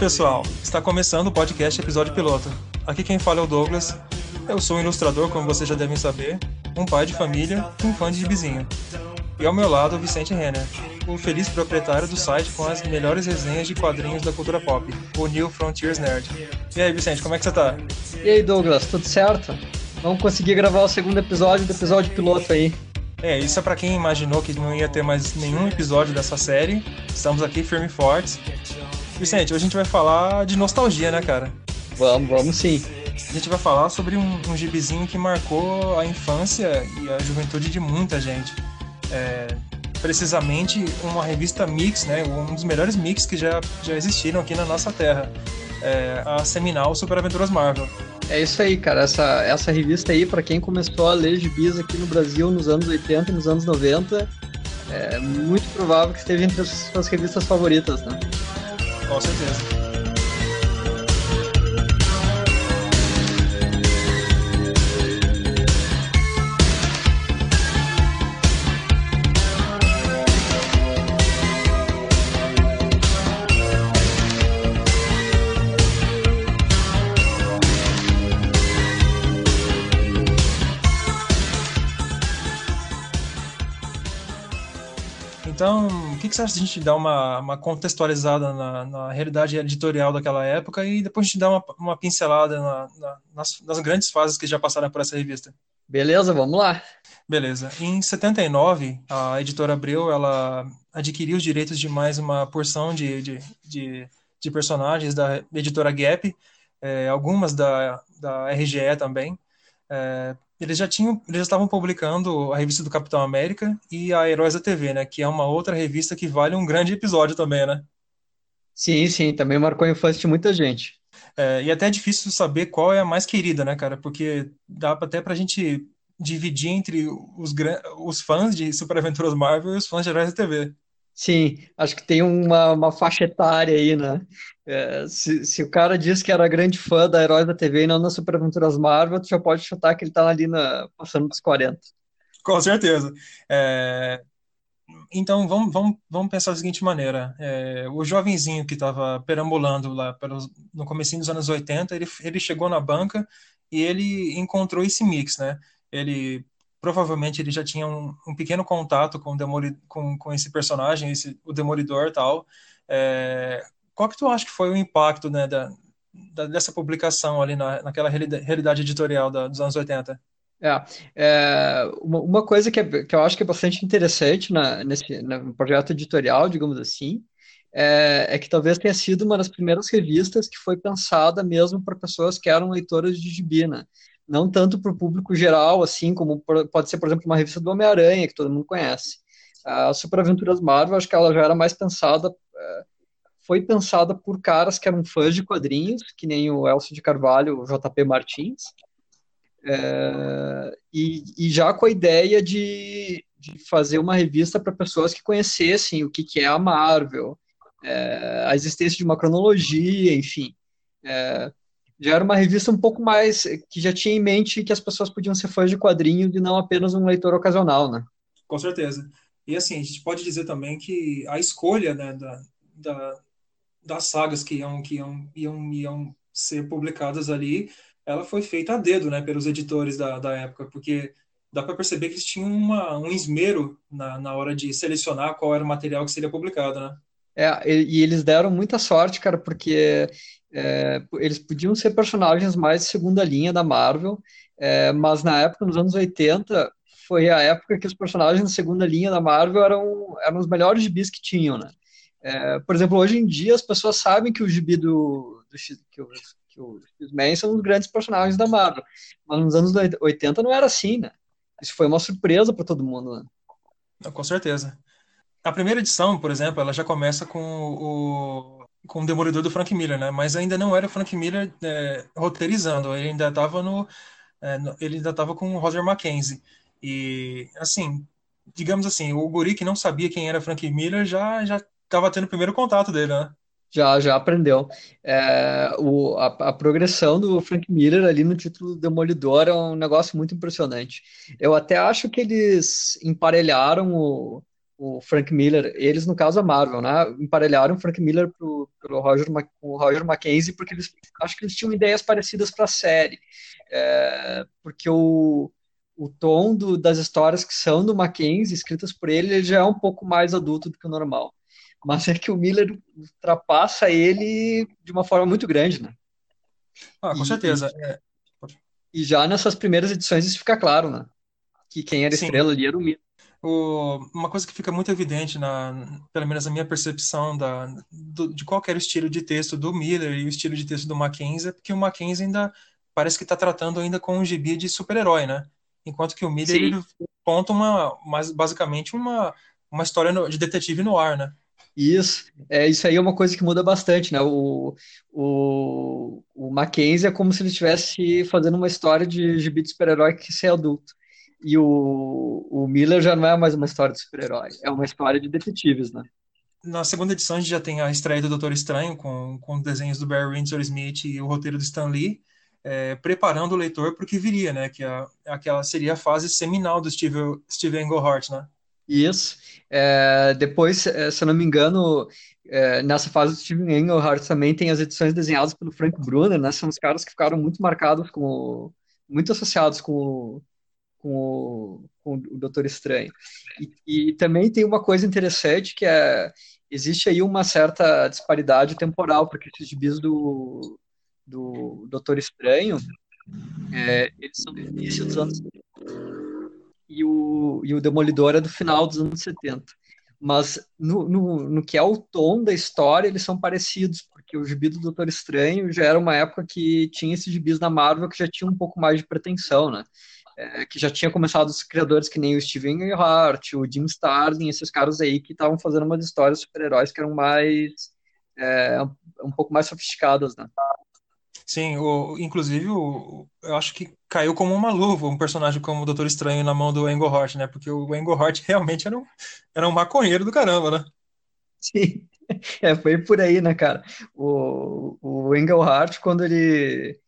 Pessoal, está começando o podcast episódio piloto. Aqui quem fala é o Douglas. Eu sou um ilustrador, como vocês já devem saber, um pai de família e um fã de gibizinho. E ao meu lado, o Vicente Renner, o feliz proprietário do site com as melhores resenhas de quadrinhos da cultura pop, o New Frontiers Nerd. E aí, Vicente, como é que você tá? E aí, Douglas, tudo certo? Vamos conseguir gravar o segundo episódio do episódio piloto aí. É, isso é para quem imaginou que não ia ter mais nenhum episódio dessa série. Estamos aqui firme e fortes. Vicente, hoje a gente vai falar de nostalgia, né, cara? Vamos, vamos sim. A gente vai falar sobre um, um gibizinho que marcou a infância e a juventude de muita gente. É, precisamente uma revista mix, né? Um dos melhores mix que já, já existiram aqui na nossa terra. É, a seminal Super Aventuras Marvel. É isso aí, cara. Essa, essa revista aí, para quem começou a ler gibis aqui no Brasil nos anos 80 e nos anos 90, é muito provável que esteja entre as suas revistas favoritas, né? Com certeza. Então, que, que você acha de a gente dar uma, uma contextualizada na, na, realidade editorial daquela época e depois a gente dar uma, uma pincelada na, na, nas, nas, grandes fases que já passaram por essa revista? Beleza, vamos lá. Beleza. Em 79, a editora Abreu ela adquiriu os direitos de mais uma porção de, de, de, de personagens da editora Gap, é, algumas da, da RGE também. É, eles já tinham, eles já estavam publicando a revista do Capitão América e a Heróis da TV, né? Que é uma outra revista que vale um grande episódio também, né? Sim, sim, também marcou a infância de muita gente. É, e até é difícil saber qual é a mais querida, né, cara? Porque dá até pra gente dividir entre os, os fãs de Super Aventuras Marvel e os fãs de Heróis da TV. Sim, acho que tem uma, uma faixa etária aí, né? É, se, se o cara diz que era grande fã da Heróis da TV e não das Super Aventuras Marvel, tu já pode chutar que ele tá ali na, passando dos 40. Com certeza. É, então, vamos, vamos, vamos pensar da seguinte maneira. É, o jovenzinho que estava perambulando lá pelos, no começo dos anos 80, ele, ele chegou na banca e ele encontrou esse mix, né? Ele provavelmente ele já tinha um, um pequeno contato com, Demoli, com, com esse personagem, esse, o Demolidor tal. É, qual que tu acha que foi o impacto né, da, da, dessa publicação ali na, naquela realidade editorial da, dos anos 80? É, é uma, uma, coisa que, é, que eu acho que é bastante interessante na, nesse no projeto editorial, digamos assim, é, é, que talvez tenha sido uma das primeiras revistas que foi pensada mesmo para pessoas que eram leitoras de gibi, né? Não tanto para o público geral, assim como pode ser, por exemplo, uma revista do Homem-Aranha, que todo mundo conhece. A Super Aventuras Marvel, acho que ela já era mais pensada, é, foi pensada por caras que eram fãs de quadrinhos, que nem o Elcio de Carvalho, o JP Martins, é, e, e, já com a ideia de, de fazer uma revista para pessoas que conhecessem o que, que é a Marvel, é, a existência de uma cronologia, enfim. É, já era uma revista um pouco mais que já tinha em mente que as pessoas podiam ser fãs de quadrinhos e não apenas um leitor ocasional, né? Com certeza. E assim, a gente pode dizer também que a escolha né, da, da, das sagas que iam, que iam, iam, iam ser publicadas ali, ela foi feita a dedo, né, pelos editores da, da época, porque dá para perceber que eles tinham uma, um esmero na, na hora de selecionar qual era o material que seria publicado, né? É, e, eles deram muita sorte, cara, porque é, eles podiam ser personagens mais de segunda linha da Marvel, é, mas na época, nos anos 80, foi a época que os personagens de segunda linha da Marvel eram, eram os melhores gibis que tinham, né? É, por exemplo, hoje em dia as pessoas sabem que o gibi do, do que, o, que os X-Men são os grandes personagens da Marvel, mas nos anos 80 não era assim, né? Isso foi uma surpresa para todo mundo, né? Com certeza. A primeira edição, por exemplo, ela já começa com o com o Demolidor do Frank Miller, né? Mas ainda não era o Frank Miller é, roteirizando, ele ainda estava no, é, no, ele ainda estava com o Roger Mackenzie. E assim, digamos assim, o guri que não sabia quem era Frank Miller já já estava tendo o primeiro contato dele, né? Já, já aprendeu. É, o, a, a, progressão do Frank Miller ali no título Demolidor é um negócio muito impressionante. Eu até acho que eles emparelharam o, o Frank Miller, eles no caso a Marvel, né, emparelharam o Frank Miller pro, pelo Roger, com o Roger Mackenzie porque eles acho que eles tinham ideias parecidas para a série, é, porque o, o tom do, das histórias que são do Mackenzie, escritas por ele, ele já é um pouco mais adulto do que o normal, mas é que o Miller ultrapassa ele de uma forma muito grande, né? Ah, com e, certeza. E, é. e já nessas primeiras edições isso fica claro, né? Que quem era Sim. estrela ali era o Miller. O, uma coisa que fica muito evidente, na, pelo menos na minha percepção da, do, de qual era o estilo de texto do Miller e o estilo de texto do Mackenzie, é porque o Mackenzie ainda parece que está tratando ainda com um gibi de super-herói, né? Enquanto que o Miller ele conta uma, mais basicamente uma, uma história de detetive no ar, né? Isso, é, isso aí é uma coisa que muda bastante, né? O, o, o Mackenzie é como se ele estivesse fazendo uma história de gibi de super-herói que ser adulto. E o, o Miller já não é mais uma história de super-herói, é uma história de detetives, né? Na segunda edição a gente já tem a estreia do Doutor Estranho, com, com desenhos do Barry Windsor Smith e o roteiro do Stan Lee, é, preparando o leitor para o que viria, né? Que a, aquela seria a fase seminal do Steve, Steve Englehart, né? Isso. É, depois, é, se eu não me engano, é, nessa fase do Steven Englehart também tem as edições desenhadas pelo Frank Brunner, né? São os caras que ficaram muito marcados com, muito associados com, com o, com o Doutor Estranho. E, e, também tem uma coisa interessante que é existe aí uma certa disparidade temporal, porque esses gibis do, do Doutor Estranho é, eles são do início dos anos e o, e o Demolidor é do final dos anos 70. Mas no, no, no que é o tom da história, eles são parecidos, porque o gibi do Doutor Estranho já era uma época que tinha esses gibis na Marvel que já tinha um pouco mais de pretensão, né? É, que já tinha começado os criadores que nem o Steven Hart, o Jim Starlin, esses caras aí que estavam fazendo umas histórias de super-heróis que eram mais é, um pouco mais sofisticadas, né? Sim, o, inclusive o, eu acho que caiu como uma luva um personagem como o Doutor Estranho na mão do Englehart, né? Porque o Englehart realmente era um, era um maconheiro do caramba, né? Sim, é, foi por aí, né, cara? O, o Englehart, quando ele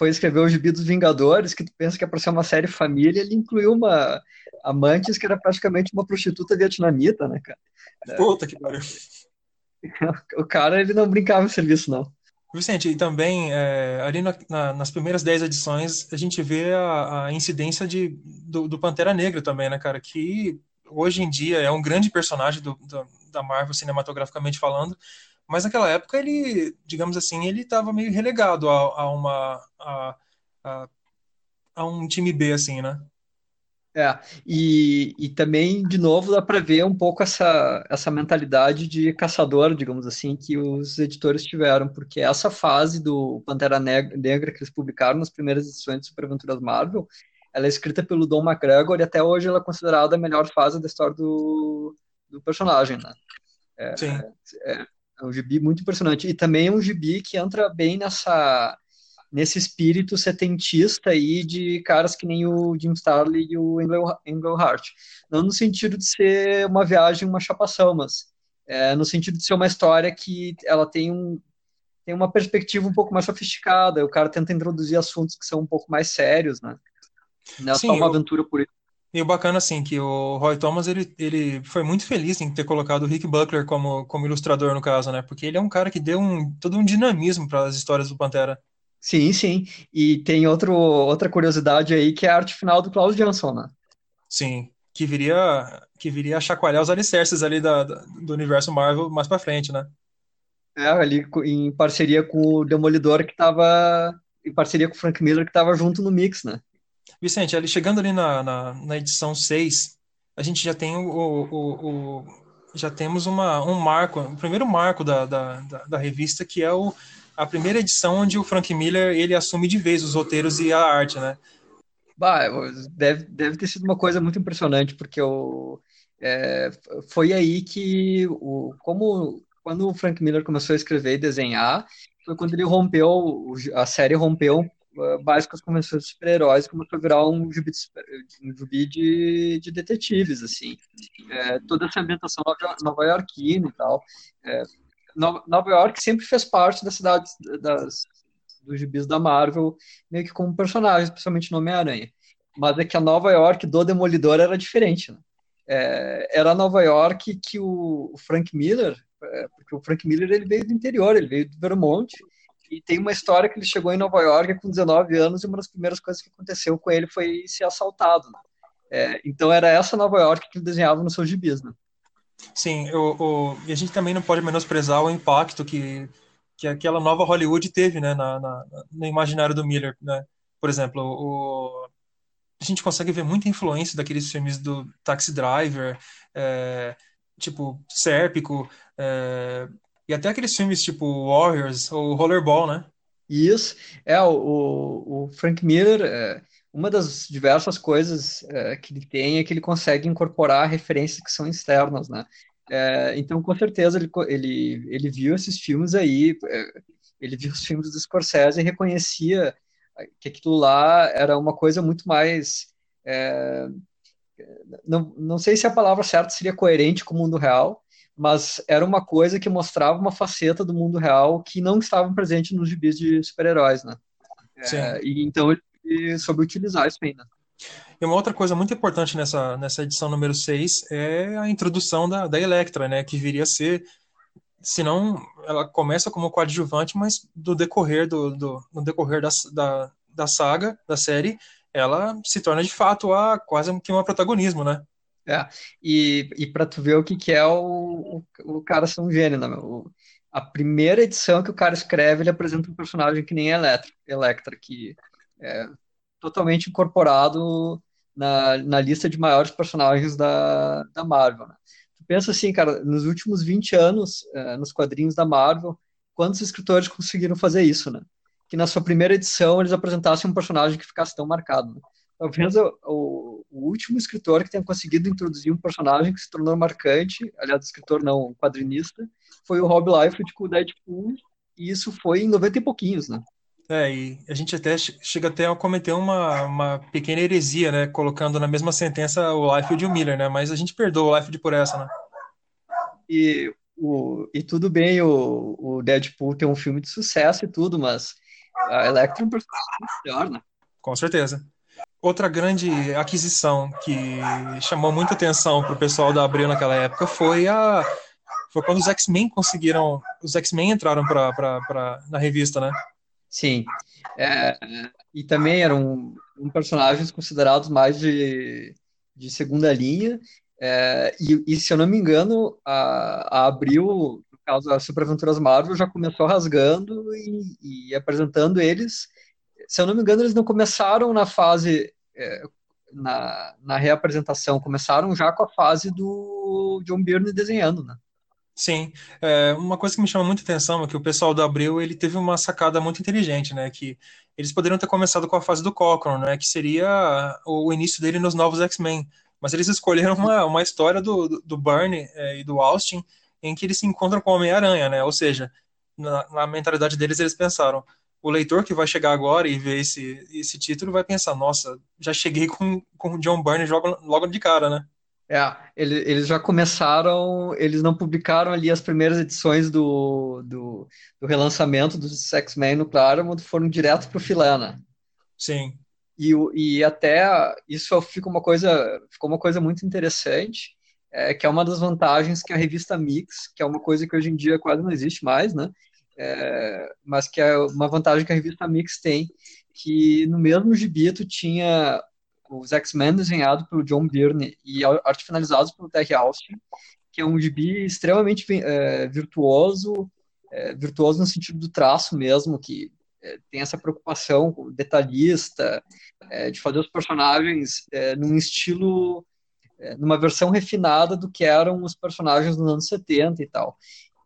foi escrever o Gibi dos Vingadores, que tu pensa que é para ser uma série família, ele incluiu uma Amantes que era praticamente uma prostituta vietnamita, né, cara? Puta que pariu. O cara, ele não brincava em serviço, não. Vicente, e também, é, ali na, na, nas primeiras dez edições, a gente vê a, a incidência de, do, do, Pantera Negra também, né, cara? Que hoje em dia é um grande personagem do, do, da Marvel, cinematograficamente falando, mas naquela época ele, digamos assim, ele estava meio relegado a, a uma a, a, a, um time B, assim, né? É, e, e também, de novo, dá para ver um pouco essa, essa mentalidade de caçador, digamos assim, que os editores tiveram, porque essa fase do Pantera Negra que eles publicaram nas primeiras edições de Super Aventuras Marvel, ela é escrita pelo Don McGregor e até hoje ela é considerada a melhor fase da história do, do personagem, né? É, Sim. É, é um gibi muito impressionante. E também é um gibi que entra bem nessa nesse espírito setentista aí de caras que nem o Jim Starlin e o Englehart. Não no sentido de ser uma viagem, uma chapação, mas é, no sentido de ser uma história que ela tem, um, tem uma perspectiva um pouco mais sofisticada. O cara tenta introduzir assuntos que são um pouco mais sérios, né? Não é Sim, só uma eu... aventura por isso. E o bacana, assim, que o Roy Thomas, ele, ele foi muito feliz em ter colocado o Rick Buckler como, como ilustrador, no caso, né? Porque ele é um cara que deu um, todo um dinamismo para as histórias do Pantera. Sim, sim. E tem outro, outra curiosidade aí, que é a arte final do Klaus Jansson, né? Sim, que viria, que viria a chacoalhar os alicerces ali da, da do universo Marvel mais para frente, né? É, ali em parceria com o Demolidor, que estava em parceria com o Frank Miller, que estava junto no mix, né? Vicente, ali, chegando ali na, na, na, edição 6, a gente já tem o, o, o já temos uma, um marco, o primeiro marco da, da, da, da, revista, que é o, a primeira edição onde o Frank Miller ele assume de vez os roteiros e a arte, né? Bah, deve, deve ter sido uma coisa muito impressionante, porque o, é, foi aí que, o, como quando o Frank Miller começou a escrever e desenhar, foi quando ele rompeu, a série rompeu básicas convenções de super-heróis começou a virar um gibi um de, de detetives, assim. É, toda essa ambientação nova, nova iorquina e tal. É, Nova York sempre fez parte das cidades das, dos gibis da Marvel, meio que como personagem, especialmente no Homem-Aranha. Mas é que a Nova York do Demolidor era diferente, né? é, era Nova York que o Frank Miller, é, porque o Frank Miller ele veio do interior, ele veio do Vermont, e tem uma história que ele chegou em Nova York com 19 anos e uma das primeiras coisas que aconteceu com ele foi ser assaltado. Né? É, então era essa Nova York que ele desenhava no seu gibis, né? Sim, o, o, e a gente também não pode menosprezar o impacto que, que aquela nova Hollywood teve né, na, na no imaginário do Miller. Né? Por exemplo, o, a gente consegue ver muita influência daqueles filmes do Taxi Driver, é, tipo Sérpico, é, e até aqueles filmes tipo Warriors ou Rollerball, né? Isso, é, o, o Frank Miller, é, uma das diversas coisas é, que ele tem é que ele consegue incorporar referências que são externas, né? É, então, com certeza, ele, ele, ele viu esses filmes aí, é, ele viu os filmes do Scorsese e reconhecia que aquilo lá era uma coisa muito mais. É, não, não sei se a palavra certa seria coerente com o mundo real, mas era uma coisa que mostrava uma faceta do mundo real que não estava presente nos gibis de super-heróis, né? É, e então ele soube utilizar isso ainda. E uma outra coisa muito importante nessa, nessa edição número 6 é a introdução da, da Electra, né? Que viria a ser se não ela começa como coadjuvante, mas do decorrer do, do no decorrer da, da, da saga, da série, ela se torna de fato a quase que um protagonismo, né? É, e, e para tu ver o que, que é o, o, o cara ser um gênio, né? O, a primeira edição que o cara escreve, ele apresenta um personagem que nem a Electra, Electra que é totalmente incorporado na, na lista de maiores personagens da, da Marvel, né? pensa assim, cara, nos últimos 20 anos, uh, nos quadrinhos da Marvel, quantos escritores conseguiram fazer isso, né? Que na sua primeira edição eles apresentassem um personagem que ficasse tão marcado. Né? Talvez o, o, o, último escritor que tenha conseguido introduzir um personagem que se tornou marcante, aliás, escritor não, quadrinista, foi o Rob Liefeld com o Deadpool, e isso foi em 90 e pouquinhos, né? É, e a gente até chega até a cometer uma, uma pequena heresia, né? Colocando na mesma sentença o Liefeld e o Miller, né? Mas a gente perdoa o Liefeld por essa, né? E, o, e tudo bem o, o Deadpool ter um filme de sucesso e tudo, mas a Electra é um personagem melhor, né? Com certeza. Outra grande aquisição que chamou muita atenção para o pessoal da Abril naquela época foi a foi quando os X-Men conseguiram os X-Men entraram para na revista, né? Sim. É, e também eram um, personagens considerados mais de, de segunda linha. É, e, e, se eu não me engano, a, a Abril, no caso das Super Aventuras Marvel, já começou rasgando e, e, apresentando eles. Se eu não me engano, eles não começaram na fase, é, na, na reapresentação, começaram já com a fase do John Byrne desenhando, né? Sim, é, uma coisa que me chama muita atenção é que o pessoal do Abril ele teve uma sacada muito inteligente, né? Que eles poderiam ter começado com a fase do Cochran, né? Que seria o início dele nos novos X-Men. Mas eles escolheram uma, uma história do, do, do é, e do Austin em que eles se encontram com o Homem-Aranha, né? Ou seja, na, na, mentalidade deles eles pensaram, o leitor que vai chegar agora e ver esse, esse título vai pensar, nossa, já cheguei com, com o John Barney logo, logo de cara, né? É, eles, eles já começaram, eles não publicaram ali as primeiras edições do, do, do relançamento dos X-Men no Claremont, foram direto para o filé, né? Sim. E, e até isso fica uma coisa, ficou uma coisa muito interessante, é, que é uma das vantagens que a revista Mix, que é uma coisa que hoje em dia quase não existe mais, né? É, mas que é uma vantagem que a revista Mix tem, que no mesmo gibi tu tinha os X-Men desenhado pelo John Byrne e arte finalizados pelo Terry Austin, que é um gibi extremamente é, virtuoso, é, virtuoso no sentido do traço mesmo, que é, tem essa preocupação detalhista, é, de fazer os personagens é, num estilo, numa versão refinada do que eram os personagens nos anos 70 e tal.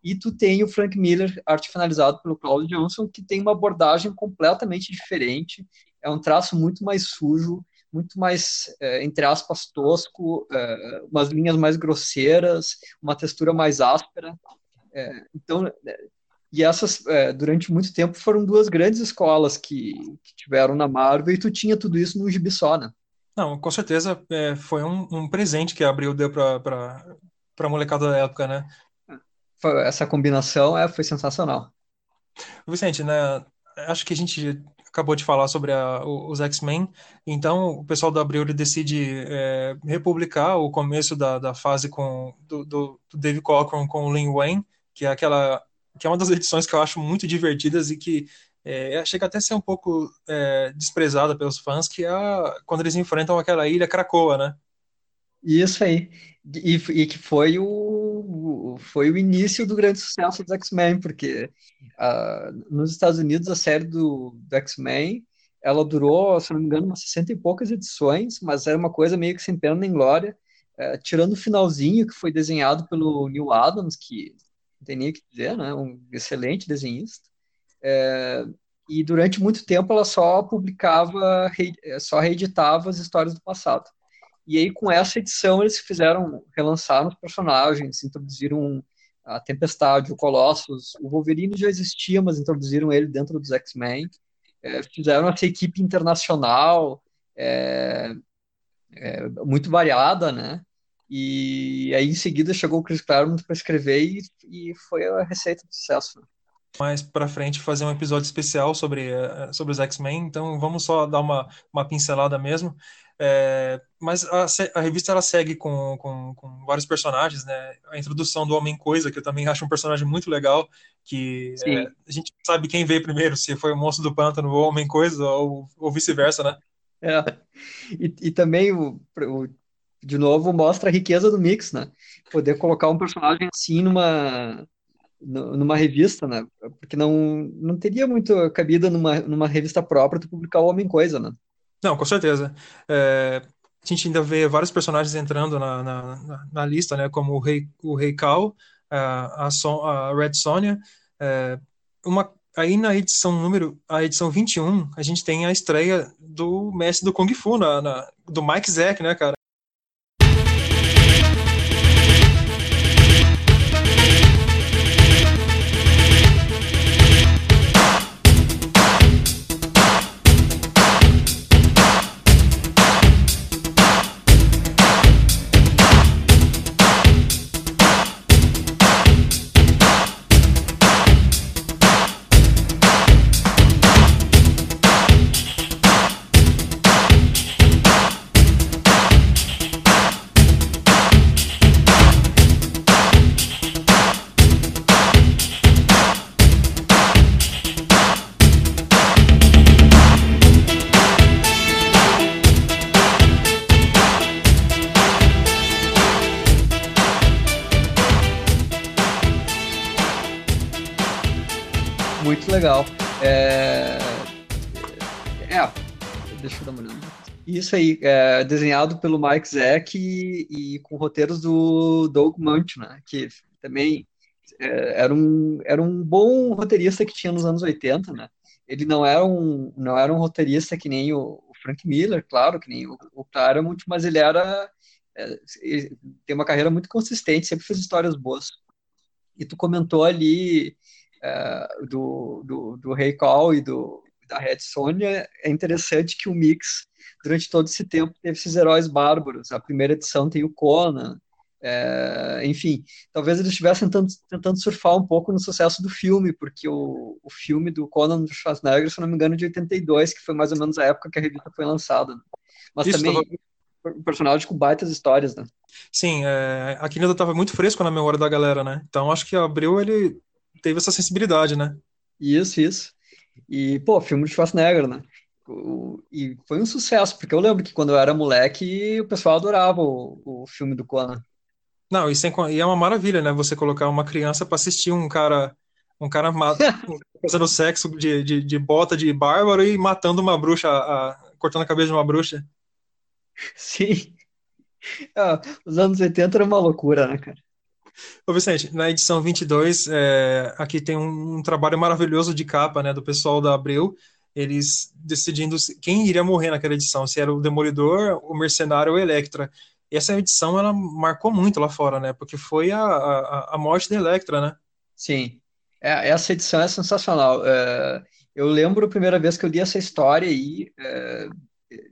E tu tem o Frank Miller, arte finalizado pelo Claude Johnson, que tem uma abordagem completamente diferente, é um traço muito mais sujo, muito mais, é, entre aspas, tosco, é, umas linhas mais grosseiras, uma textura mais áspera. É, então, e essas, durante muito tempo, foram duas grandes escolas que, que, tiveram na Marvel, e tu tinha tudo isso no gibi só, né? Não, com certeza é, foi um, um, presente que a Abril deu para a molecada da época, né? Essa combinação é, foi sensacional. Vicente, né, acho que a gente acabou de falar sobre a, os X-Men. Então, o pessoal da Abril decide é, republicar o começo da, da fase com do, do, do Dave Cockrum com o Lin Wayne, que é aquela que é uma das edições que eu acho muito divertidas e que é, chega até a ser um pouco é, desprezada pelos fãs, que é a, quando eles enfrentam aquela ilha Krakoa, né? Isso aí. E, e que foi o, foi o início do grande sucesso dos X-Men, porque uh, nos Estados Unidos a série do, do X-Men ela durou, se não me engano, umas 60 e poucas edições, mas era uma coisa meio que sem pena nem glória, uh, tirando o finalzinho, que foi desenhado pelo Neil Adams, que não tem nem o que dizer, né? Um excelente desenhista. É, e durante muito tempo ela só publicava, re, só reeditava as histórias do passado. E aí, com essa edição, eles fizeram, relançaram os personagens, introduziram a Tempestade, o Colossus. O Wolverine já existia, mas introduziram ele dentro dos X-Men. É, fizeram essa equipe internacional, é, é, muito variada, né? E aí, em seguida, chegou o Chris Claremont para escrever e, e, foi a receita de sucesso. Mais para frente fazer um episódio especial sobre, eh, sobre os X-Men, então vamos só dar uma, uma pincelada mesmo. É, mas a, a, revista ela segue com, com, com, vários personagens, né? A introdução do Homem Coisa, que eu também acho um personagem muito legal, que é, a gente sabe quem veio primeiro, se foi o Monstro do Pântano ou o Homem Coisa, ou, ou vice-versa, né? É. E, e também, o, o, de novo, mostra a riqueza do mix, né? Poder colocar um personagem assim numa, numa revista, né? Porque não, não teria muito cabida numa, numa revista própria tu publicar o Homem Coisa, né? Não, com certeza. É, a gente ainda vê vários personagens entrando na, na, na lista, né? Como o Rei, o Rei Cal, a, a, Son, a Red Sonja. É, uma, aí na edição número, a edição 21, a gente tem a estreia do mestre do Kung Fu, na, na do Mike Zack, né, cara? Isso aí, é, desenhado pelo Mike Zeck e, e, com roteiros do Doug Munch, né? Que também é, era, um, era um bom roteirista que tinha nos anos 80, né? Ele não era um, não era um roteirista que nem o, o Frank Miller, claro, que nem o, o Claremont, mas ele era é, ele tem uma carreira muito consistente, sempre fez histórias boas. E tu comentou ali uh, do, do, do Rei Call e do, da Red Sonja, é interessante que o Mix, durante todo esse tempo, teve esses heróis bárbaros. A primeira edição tem o Conan, é, enfim, talvez eles estivessem tentando, tentando, surfar um pouco no sucesso do filme, porque o, o filme do Conan do Schwarzenegger, se não me engano, é de 82, que foi mais ou menos a época que a revista foi lançada. Né? Mas Isso, também tava... um personagem com baitas histórias, né? Sim, é, aquilo ainda estava muito fresco na memória da galera, né? Então acho que abriu ele teve essa sensibilidade, né? Isso, isso. E, pô, filme de Schwarzenegger, né? E foi um sucesso, porque eu lembro que quando eu era moleque, o pessoal adorava o, o filme do Conan. Não, e, sem, e é uma maravilha, né? Você colocar uma criança para assistir um cara um cara fazendo sexo de, de, de, bota de bárbaro e matando uma bruxa, a, cortando a cabeça de uma bruxa. Sim. Ah, os anos 80 era uma loucura, né, cara? Ô Vicente, na edição 22, é, aqui tem um, um, trabalho maravilhoso de capa, né, do pessoal da Abril, eles decidindo quem iria morrer naquela edição, se era o Demolidor, o Mercenário ou o Electra. E essa edição, ela marcou muito lá fora, né, porque foi a, a, a morte da Electra, né? Sim, é, essa edição é sensacional. É, eu lembro a primeira vez que eu li essa história aí, é,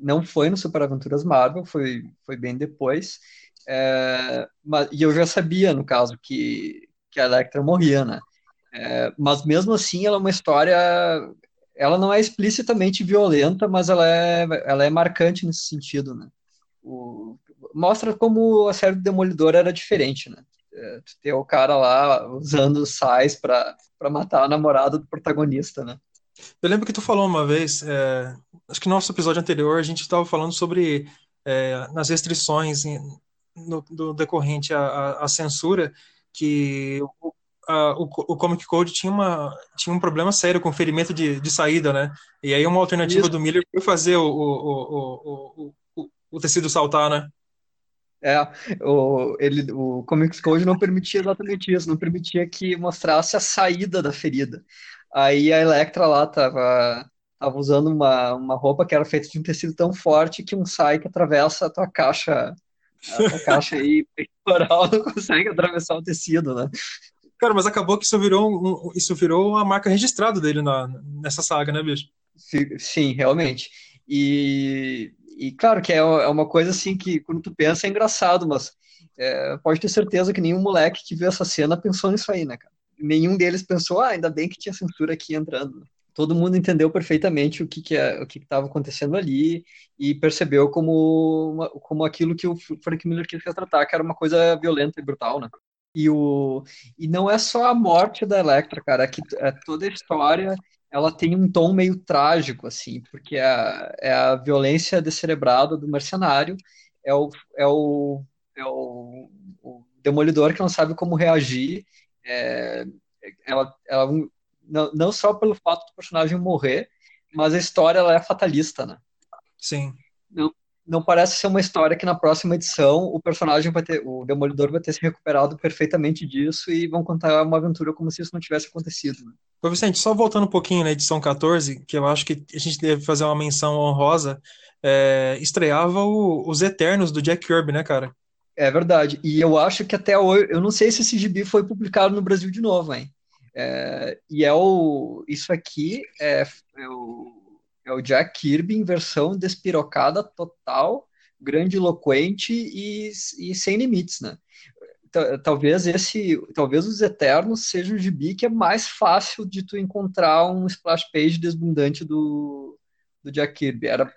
não foi no Super Aventuras Marvel, foi, foi bem depois, é, mas, e eu já sabia, no caso, que, que a Electra morria, né? Mas mesmo assim, ela é uma história. Ela não é explicitamente violenta, mas ela é, ela é marcante nesse sentido, né? O, mostra como a série do Demolidor era diferente, né? É, ter o cara lá usando sais para matar a namorada do protagonista, né? Eu lembro que tu falou uma vez, é, acho que no nosso episódio anterior a gente estava falando sobre é, nas restrições no, do decorrente à, censura, que a, o, o, Comic Code tinha, uma, tinha um problema sério com ferimento de, de saída, né? E aí uma alternativa Isso. do Miller foi fazer o, o, o, o, tecido saltar, né? É, o, ele, o Comics Code não permitia exatamente isso, não permitia que mostrasse a saída da ferida. Aí a Electra lá tava, tava usando uma, uma roupa que era feita de um tecido tão forte que um sai que atravessa a tua caixa, a tua caixa aí peitoral não consegue atravessar o tecido, né? Cara, mas acabou que isso virou, isso virou a marca registrada dele na, nessa saga, né, bicho? Sim, realmente. E, e claro que é, é uma coisa assim que quando tu pensa é engraçado, mas é, pode ter certeza que nenhum moleque que viu essa cena pensou nisso aí, né, cara? nenhum deles pensou, ah, ainda bem que tinha censura aqui entrando. Todo mundo entendeu perfeitamente o que que é, o que estava acontecendo ali e percebeu como como aquilo que o Frank Miller quis retratar, que era uma coisa violenta e brutal, né? E o e não é só a morte da Electra, cara, é que é toda a história ela tem um tom meio trágico, assim, porque é, é a violência descerebrada do mercenário, é o, é o, é o, o demolidor que não sabe como reagir é, ela, ela não, não só pelo fato do personagem morrer, mas a história ela é fatalista, né? Sim. Não, não parece ser uma história que na próxima edição o personagem vai ter, o Demolidor vai ter se recuperado perfeitamente disso e vão contar uma aventura como se isso não tivesse acontecido. Né? Ô Vicente, só voltando um pouquinho na edição 14, que eu acho que a gente deve fazer uma menção honrosa, é, estreava o, os Eternos do Jack Kirby, né, cara? É verdade. E eu acho que até hoje, eu não sei se esse gibi foi publicado no Brasil de novo, hein? É, e é o, isso aqui é, é, o, é o Jack Kirby em versão despirocada total, grandiloquente e, e sem limites, né? Talvez esse, talvez os Eternos seja o gibi que é mais fácil de tu encontrar um splash page desbundante do, do Jack Kirby. Era,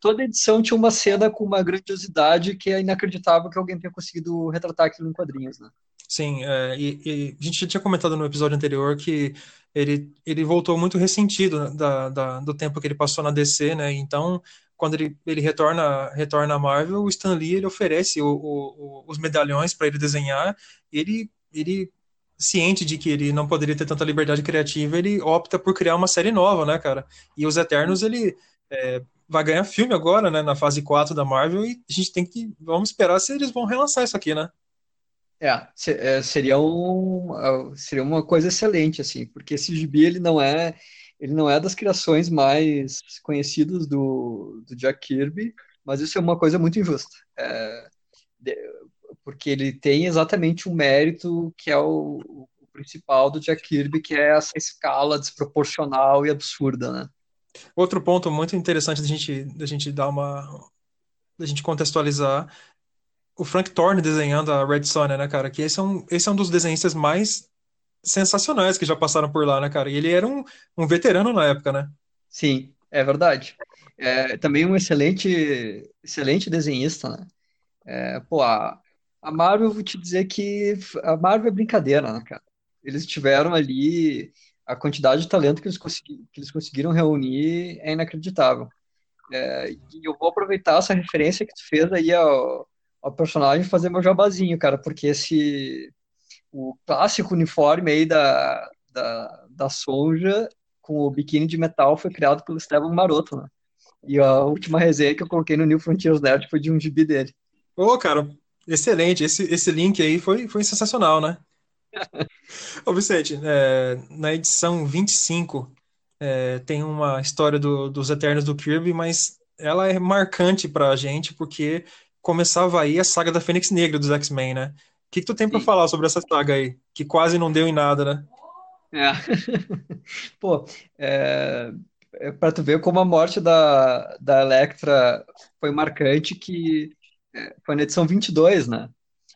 toda edição tinha uma cena com uma grandiosidade que é inacreditável que alguém tenha conseguido retratar aquilo em quadrinhos, né? Sim, é, e, e, a gente já tinha comentado no episódio anterior que ele, ele voltou muito ressentido da, da, do tempo que ele passou na DC, né? Então, quando ele, ele retorna, retorna à Marvel, o Stan Lee ele oferece o, o, os medalhões para ele desenhar, ele, ele ciente de que ele não poderia ter tanta liberdade criativa, ele opta por criar uma série nova, né, cara? E os Eternos, ele é, vai ganhar filme agora, né, na fase 4 da Marvel, e a gente tem que. Vamos esperar se eles vão relançar isso aqui, né? É, é, seria, um, seria uma coisa excelente, assim, porque esse gibi ele não é ele não é das criações mais conhecidas do, do Jack Kirby, mas isso é uma coisa muito injusta. É, porque ele tem exatamente um mérito que é o, o principal do Jack Kirby, que é essa escala desproporcional e absurda, né? Outro ponto muito interessante da gente, da gente dar uma. da gente contextualizar. O Frank Thorne desenhando a Red Sonja, né, cara? Que esse é um, esse é um dos desenhistas mais sensacionais que já passaram por lá, né, cara? E ele era um, um veterano na época, né? Sim, é verdade. É, também um excelente, excelente desenhista, né? É, pô, a, a Marvel, vou te dizer que a Marvel é brincadeira, né, cara? Eles tiveram ali a quantidade de talento que eles, consegui, que eles conseguiram reunir é inacreditável. É, e eu vou aproveitar essa referência que tu fez aí ao, ao personagem fazer meu jabazinho, cara, porque esse o clássico uniforme aí da, da, da Sonja com o biquíni de metal foi criado pelo Esteban Maroto, né? E a última resenha que eu coloquei no New Frontiers Nerd foi de um gibi dele. Ô, oh, cara, excelente. Esse, esse link aí foi, foi sensacional, né? Ô Vicente, é, na edição 25 é, tem uma história do, dos Eternos do Kirby, mas ela é marcante pra gente porque começava aí a saga da Fênix Negra dos X-Men, né? O que, que tu tem para falar sobre essa saga aí? Que quase não deu em nada, né? É. Pô, é, é para tu ver como a morte da, da Electra foi marcante, que é, foi na edição 22, né?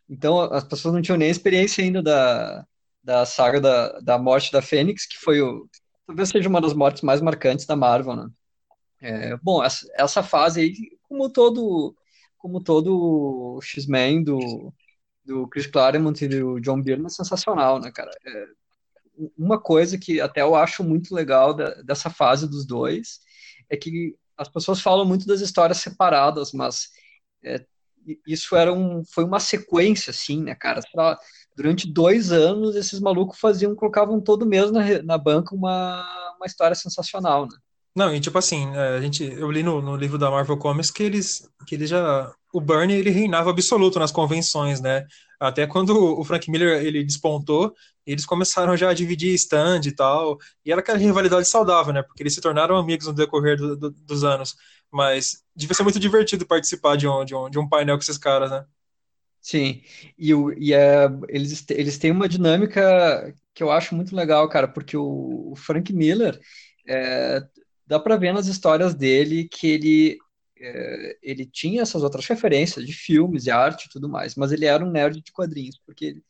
Então, as pessoas não tinham nem experiência ainda da, da saga da, da morte da Fênix, que foi o, talvez seja uma das mortes mais marcantes da Marvel, né? É, bom, essa, essa fase aí, como todo, como todo X-Men do, do Chris Claremont e do John Byrne, é sensacional, né, cara? É, uma coisa que até eu acho muito legal da, dessa fase dos dois é que as pessoas falam muito das histórias separadas, mas é, isso era um, foi uma sequência, assim, né, cara? Pra, durante dois anos, esses malucos faziam, colocavam todo mês na, na banca uma, uma história sensacional, né? Não, e tipo assim, é, a gente, eu li no, no livro da Marvel Comics que eles, que ele já, o Bernie ele reinava absoluto nas convenções, né? Até quando o Frank Miller ele despontou, eles começaram já a dividir stand e tal, e era aquela rivalidade saudável, né? Porque eles se tornaram amigos no decorrer do, do, dos anos. Mas devia ser muito divertido participar de um, de um, de um painel com esses caras, né? Sim, e, o, e é, eles, eles têm uma dinâmica que eu acho muito legal, cara, porque o, o Frank Miller, é, dá para ver nas histórias dele que ele é, ele tinha essas outras referências de filmes, de arte e tudo mais, mas ele era um nerd de quadrinhos, porque ele,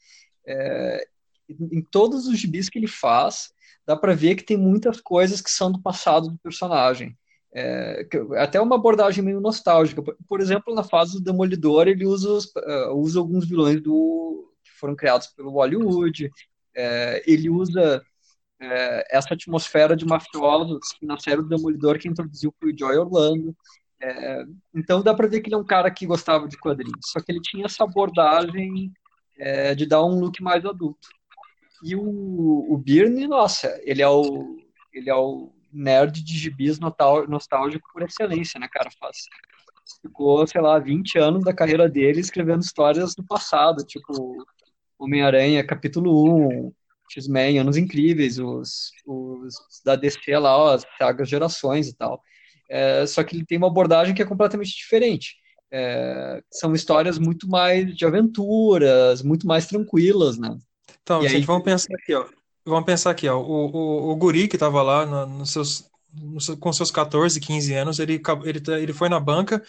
é, em todos os gibis que ele faz, dá para ver que tem muitas coisas que são do passado do personagem. É, até uma abordagem meio nostálgica. Por exemplo, na fase do Demolidor, ele usa, os, uh, usa alguns vilões do, que foram criados pelo Hollywood, é, ele usa é, essa atmosfera de mafiosos na série do Demolidor que introduziu o Joy Orlando. É, então dá para ver que ele é um cara que gostava de quadrinhos, só que ele tinha essa abordagem é, de dar um look mais adulto. E o, o Byrne, nossa, ele é o, ele é o nerd de gibis nostálgico por excelência, né, cara? Faz, ficou, sei lá, 20 anos da carreira dele escrevendo histórias do passado, tipo Homem-Aranha capítulo 1, X-Men, Anos Incríveis, os, os da DC lá, ó, as sagas Gerações e tal. É, só que ele tem uma abordagem que é completamente diferente. É, são histórias muito mais de aventuras, muito mais tranquilas, né? Então, e gente, aí... vamos pensar aqui, ó. Vamos pensar aqui, ó. O, o, o guri que estava lá no, no seus, no, com seus 14, 15 anos, ele, ele, ele foi na banca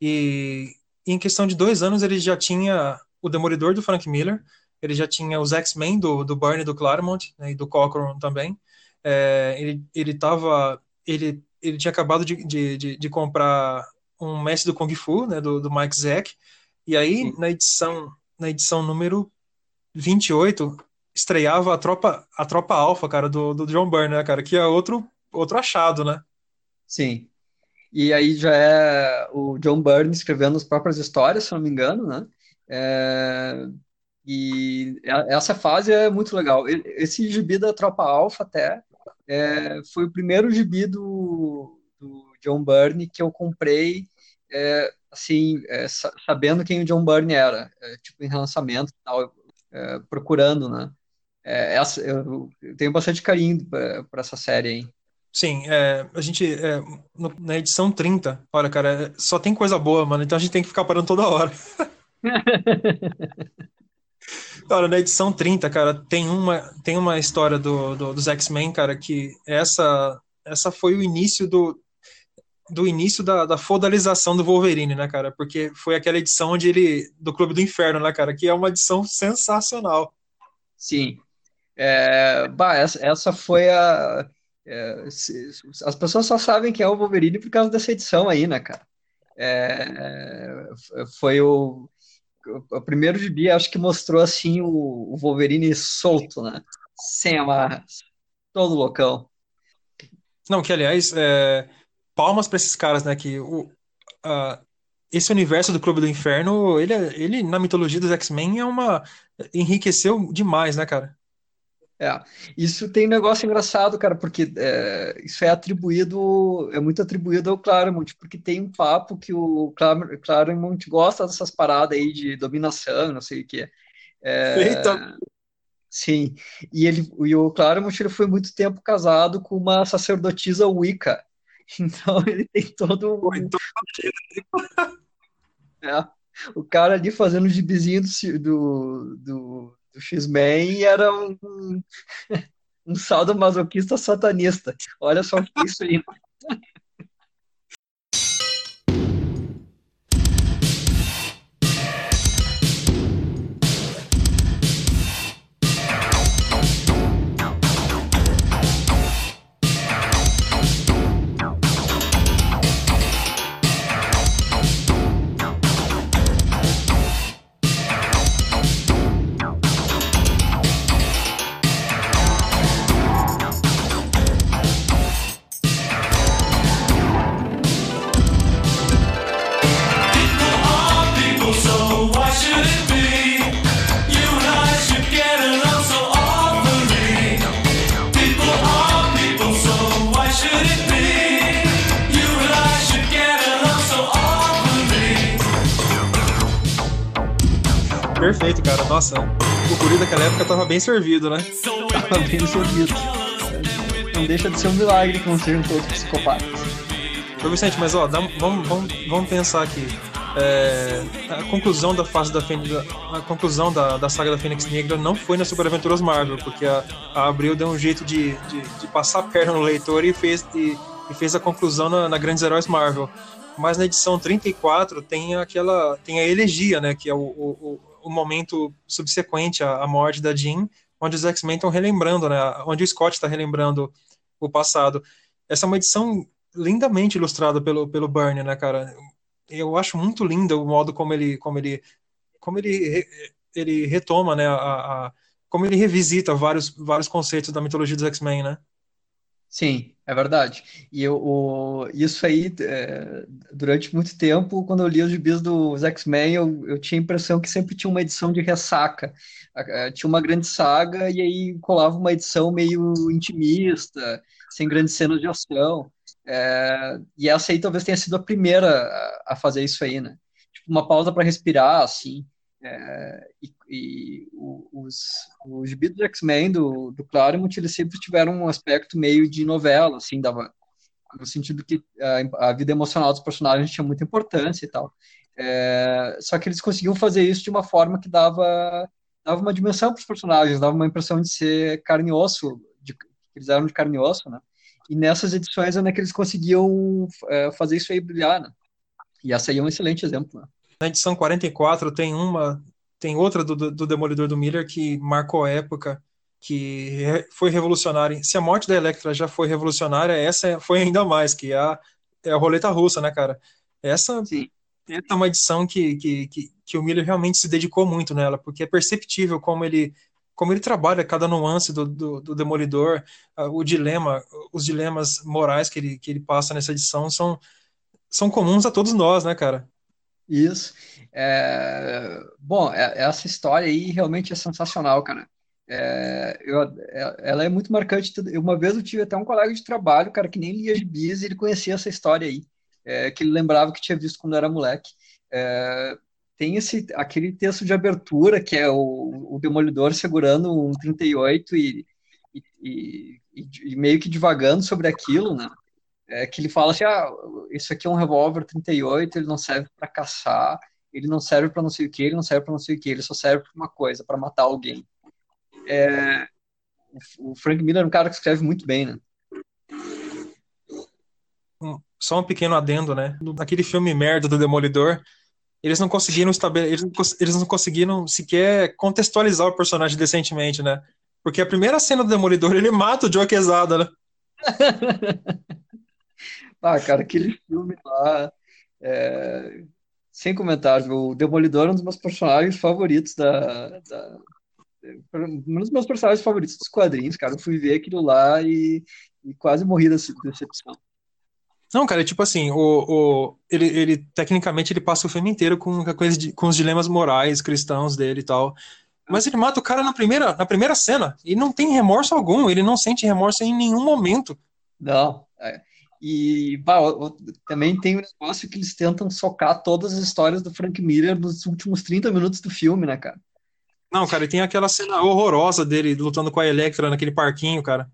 e em questão de dois anos ele já tinha o Demolidor do Frank Miller, ele já tinha os X-Men do, do Barney do Claremont né, e do Cochran também. É, ele ele tava ele ele tinha acabado de, de, de, de comprar um mestre do Kung Fu, né, do, do Mike Zack, e aí na edição na edição número 28 estreava a tropa a tropa alfa, cara, do, do John Byrne, né, cara, que é outro outro achado, né? Sim. E aí já é o John Byrne escrevendo as próprias histórias, se não me engano, né? É, e essa fase é muito legal. Esse gibi da Tropa Alpha até é, foi o primeiro gibi do, do, John Byrne que eu comprei é, assim, é, sabendo quem o John Byrne era, é, tipo em relançamento tal, é, procurando, né? essa, eu, eu, tenho bastante carinho para essa série aí. Sim, é, a gente, é, no, na edição 30, olha, cara, só tem coisa boa, mano, então a gente tem que ficar parando toda hora. Cara, na edição 30, cara, tem uma, tem uma história do, do dos X-Men, cara, que essa, essa foi o início do, do início da, da feudalização do Wolverine, né, cara? Porque foi aquela edição onde ele. do Clube do Inferno, né, cara? Que é uma edição sensacional. Sim. É, bah, essa, essa foi a. É, as pessoas só sabem que é o Wolverine por causa dessa edição aí, né, cara? É, foi o o primeiro gibi acho que mostrou assim o, Wolverine solto, né? Sem amarras, todo loucão. Não, que aliás, é, palmas para esses caras, né? Que o, uh, esse universo do Clube do Inferno, ele, é, ele na mitologia dos X-Men é uma enriqueceu demais, né, cara? É, isso tem um negócio engraçado, cara, porque é, isso é atribuído, é muito atribuído ao Claremont, porque tem um papo que o Claremont gosta dessas paradas aí de dominação, não sei o que. É, Eita. Sim, e, ele, e o Claremont ele foi muito tempo casado com uma sacerdotisa Wicca, então ele tem todo um... Então... é, o cara ali fazendo o gibizinho do, do do X-Men era um, um saldo masoquista satanista. Olha só isso aí. O guri daquela época tava bem servido, né? Tava bem servido. Não deixa de ser um milagre que não sejam todos psicopatas. Ô Vicente, mas ó, dá, vamos, vamos, vamos pensar aqui. É, a conclusão da fase da Fênix, a conclusão da, da saga da Fênix Negra não foi nas Super Aventuras Marvel, porque a, a Abril deu um jeito de, de, de, passar a perna no leitor e fez, e fez a conclusão na, na, Grandes Heróis Marvel. Mas na edição 34 tem aquela tem a elegia, né, que é o, o, o momento subsequente à, morte da Jean, onde os X-Men estão relembrando, né, onde o Scott está relembrando o passado. Essa é uma edição lindamente ilustrada pelo, pelo Byrne, né, cara? Eu acho muito lindo o modo como ele, como ele, como ele, ele retoma, né, a, a como ele revisita vários, vários conceitos da mitologia dos X-Men, né? Sim, é verdade. E eu, o, isso aí, é, durante muito tempo, quando eu li os gibis dos X-Men, eu, eu tinha a impressão que sempre tinha uma edição de ressaca. Tinha uma grande saga e aí colava uma edição meio intimista, sem grandes cenas de ação. É, e essa aí talvez tenha sido a primeira a, a fazer isso aí, né? Tipo, uma pausa para respirar, assim. É, e, e os, os gibis do X-Men, do, do Claremont, eles sempre tiveram um aspecto meio de novela, assim, dava, no sentido que a, a vida emocional dos personagens tinha muita importância e tal. É, só que eles conseguiam fazer isso de uma forma que dava, dava uma dimensão para os personagens, dava uma impressão de ser carne e osso, de, eles eram de carne e osso, né? E nessas edições é que eles conseguiam é, fazer isso aí brilhar, né? E essa aí é um excelente exemplo, né? Na edição 44 tem uma, tem outra do, do Demolidor do Miller que marcou a época, que foi revolucionária. Se a morte da Electra já foi revolucionária, essa foi ainda mais, que é a, é a roleta russa, né, cara? Essa Sim. é uma edição que, que, que, que o Miller realmente se dedicou muito nela, porque é perceptível como ele como ele trabalha cada nuance do, do, do Demolidor, o dilema, os dilemas morais que ele, que ele passa nessa edição são, são comuns a todos nós, né, cara? Isso. É, bom, é, essa história aí realmente é sensacional, cara. É, eu, é, ela é muito marcante. Uma vez eu tive até um colega de trabalho, cara, que nem lia gibis, e ele conhecia essa história aí, é, que ele lembrava que tinha visto quando era moleque. Tem esse, aquele texto de abertura, que é o, o Demolidor segurando um 38 e, e, e, e meio que divagando sobre aquilo, né? É, que ele fala assim, ah, isso aqui é um revólver 38, ele não serve para caçar, ele não serve para não sei o que, ele não serve para não sei o que, ele só serve para uma coisa, para matar alguém. É, o Frank Miller é um cara que escreve muito bem, né? Só um pequeno adendo, né? Naquele filme merda do Demolidor, eles não conseguiram estabelecer, eles, não, eles não conseguiram sequer contextualizar o personagem decentemente, né? Porque a primeira cena do Demolidor, ele mata o Joe Quesada, né? Ah, cara, aquele filme lá. é, sem comentários. O Demolidor é um dos meus personagens favoritos da, da- um dos meus personagens favoritos dos quadrinhos, cara. Eu fui ver aquilo lá e, e quase morri dessa decepção. Não, cara, é tipo assim, o, o, ele, ele tecnicamente ele passa o filme inteiro com de, com os dilemas morais cristãos dele e tal. Mas ele mata o cara na primeira, na primeira cena e não tem remorso algum, ele não sente remorso em nenhum momento. Não. é. E bah, também tem um negócio que eles tentam socar todas as histórias do Frank Miller nos últimos 30 minutos do filme, né, cara? Não, cara, e tem aquela cena horrorosa dele lutando com a Electra naquele parquinho, cara.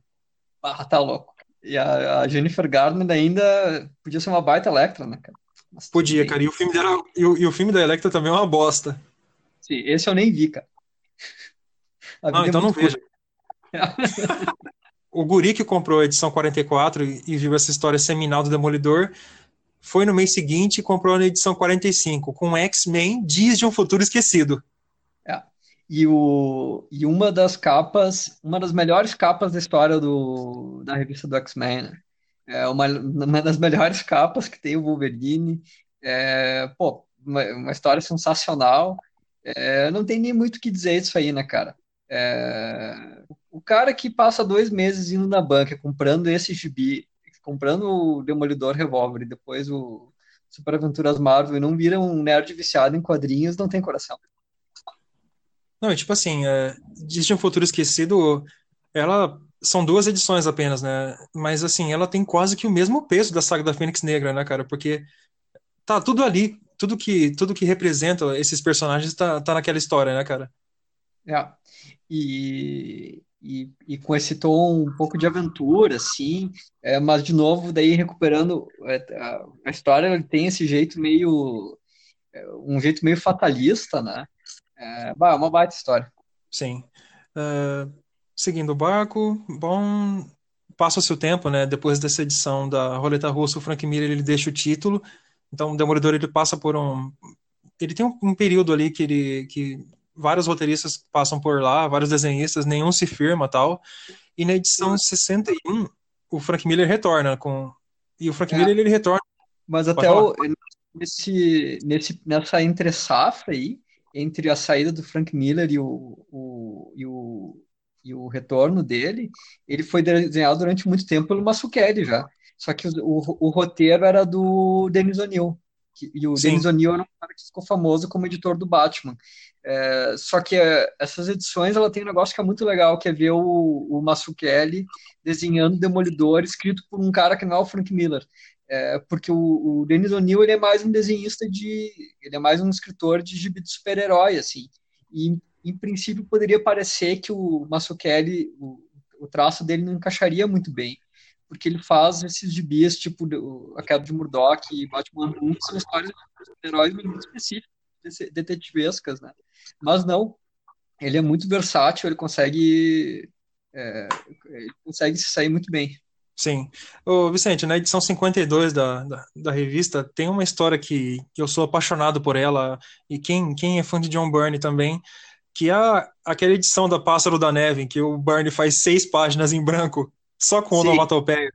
Ah, tá louco. E a, a Jennifer Garner ainda podia ser uma baita Electra, né, cara? Mas podia, cara. E o filme dela, e o, e o filme da Electra também é uma bosta. Sim, esse eu nem vi, cara. não, é então não veja. o guri que comprou a edição 44 e viu essa história seminal do Demolidor foi no mês seguinte e comprou a edição 45 com X-Men Dias de um Futuro Esquecido. É. E, o, e uma das capas, uma das melhores capas da história do, da revista do X-Men, né? É uma, uma das melhores capas que tem o Wolverine. É, pô, uma, uma história sensacional. É, não tem nem muito o que dizer isso aí, né, cara? É, o cara que passa dois meses indo na banca comprando esse gibi, comprando o Demolidor Revolver e depois o Super Aventuras Marvel e não vira um nerd viciado em quadrinhos, não tem coração. Não, é tipo assim, é, Dias de um Futuro Esquecido, ela são duas edições apenas, né? Mas assim, ela tem quase que o mesmo peso da saga da Fênix Negra, né, cara? Porque tá tudo ali, tudo que tudo que representa esses personagens tá, tá naquela história, né, cara? É. E, e, e, com esse tom um pouco de aventura, assim, é, mas de novo, daí recuperando é, a, a história, tem esse jeito meio, é, um jeito meio fatalista, né? É, é uma baita história. Sim. Uh, seguindo o barco, bom, passa-se o tempo, né? Depois dessa edição da Roleta Russa, o Frank Miller ele deixa o título, então o Demolidor ele passa por um, ele tem um, um período ali que ele que vários roteiristas passam por lá, vários desenhistas, nenhum se firma tal. E na edição 61, o Frank Miller retorna com e o Frank é. Miller ele retorna. Mas até o, nesse, nesse nessa entre safra aí, entre a saída do Frank Miller e o, o, e o, e o retorno dele, ele foi desenhado durante muito tempo pelo Masukeli já. Só que o, o, o roteiro era do Denis O'Neill. E o Sim. Denis O'Neill era um cara que ficou famoso como editor do Batman. É, só que é, essas edições ela tem um negócio que é muito legal, que é ver o, o Masukeli desenhando Demolidor, escrito por um cara que não é o Frank Miller. É, porque o, o Dennis O'Neill ele é mais um desenhista de. ele é mais um escritor de gibi de super-herói, assim. E em princípio poderia parecer que o Masukeli, o, o traço dele não encaixaria muito bem porque ele faz esses gibis, tipo A Queda de Murdoch e Batman 1, que são histórias de heróis muito específicas, detetivescas, né? Mas não, ele é muito versátil, ele consegue, é, ele consegue se sair muito bem. Sim. Ô, Vicente, na edição 52 da, da, da revista, tem uma história que, que eu sou apaixonado por ela, e quem, quem é fã de John Byrne também, que é aquela edição da Pássaro da Neve, em que o Byrne faz seis páginas em branco, só com onomatopeia.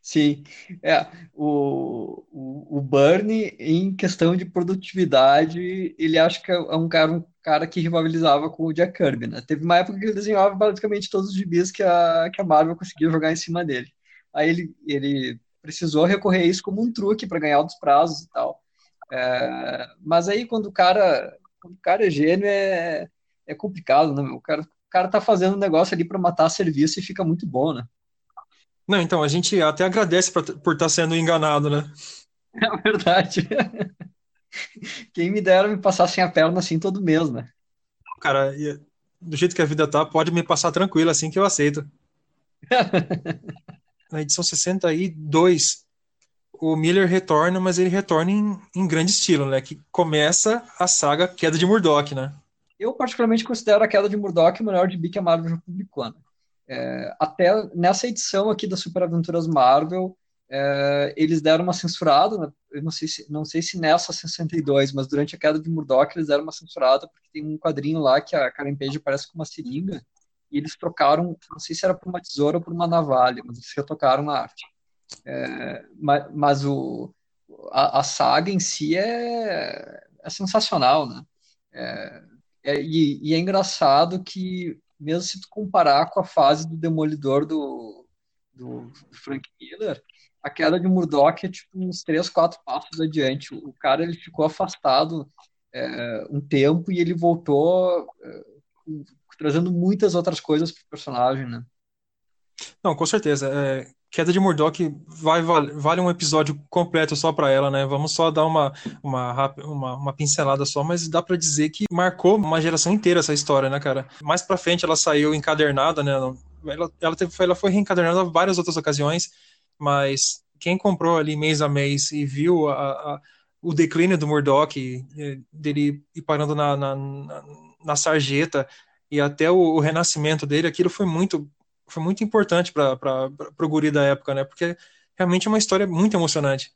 Sim, é, o, o, o Bernie, em questão de produtividade, ele acha que é um cara, um cara que rivalizava com o Jack Kirby, né? Teve uma época que ele desenhava basicamente todos os gibis que a, que a Marvel conseguia jogar em cima dele. Aí ele, ele precisou recorrer a isso como um truque para ganhar outros prazos e tal. É, mas aí quando o cara, quando o cara é gênio, é, é complicado, né? O cara, o cara tá fazendo um negócio ali para matar serviço e fica muito bom, né? Não, então, a gente até agradece pra, por estar tá sendo enganado, né? É verdade. Quem me dera me passar sem a perna assim todo mês, né? Cara, do jeito que a vida tá, pode me passar tranquilo assim que eu aceito. Na edição 62, o Miller retorna, mas ele retorna em, em grande estilo, né? Que começa a saga Queda de Murdoch, né? Eu particularmente considero a Queda de Murdoch o melhor de que a Marvel já publicou, né? É, até nessa edição aqui da Super Aventuras Marvel, é, eles deram uma censurada, né? eu não sei, se, não sei se nessa 62, mas durante a queda de Murdoch eles deram uma censurada, porque tem um quadrinho lá que a Karen Page parece com uma seringa, e eles trocaram, não sei se era por uma tesoura ou por uma navalha, mas eles retocaram a arte. É, mas, mas o, a, a, saga em si é, é sensacional, né? É, é, e, e, é engraçado que mesmo se tu comparar com a fase do Demolidor do, do, Frank Miller, a queda de Murdoch é tipo uns três, quatro passos adiante. O cara ele ficou afastado é, um tempo e ele voltou é, trazendo muitas outras coisas para o personagem, né? Não, com certeza. É, Queda de Murdoch vai, vale, um episódio completo só para ela, né? Vamos só dar uma, uma, uma, uma pincelada só, mas dá para dizer que marcou uma geração inteira essa história, né, cara? Mais pra frente ela saiu encadernada, né? Ela, ela, teve, ela foi reencadernada várias outras ocasiões, mas quem comprou ali mês a mês e viu a, a, o declínio do Murdoch, dele ir parando na, na, na, na sarjeta e até o, o renascimento dele, aquilo foi muito foi muito importante para o guri da época, né? Porque realmente é uma história muito emocionante.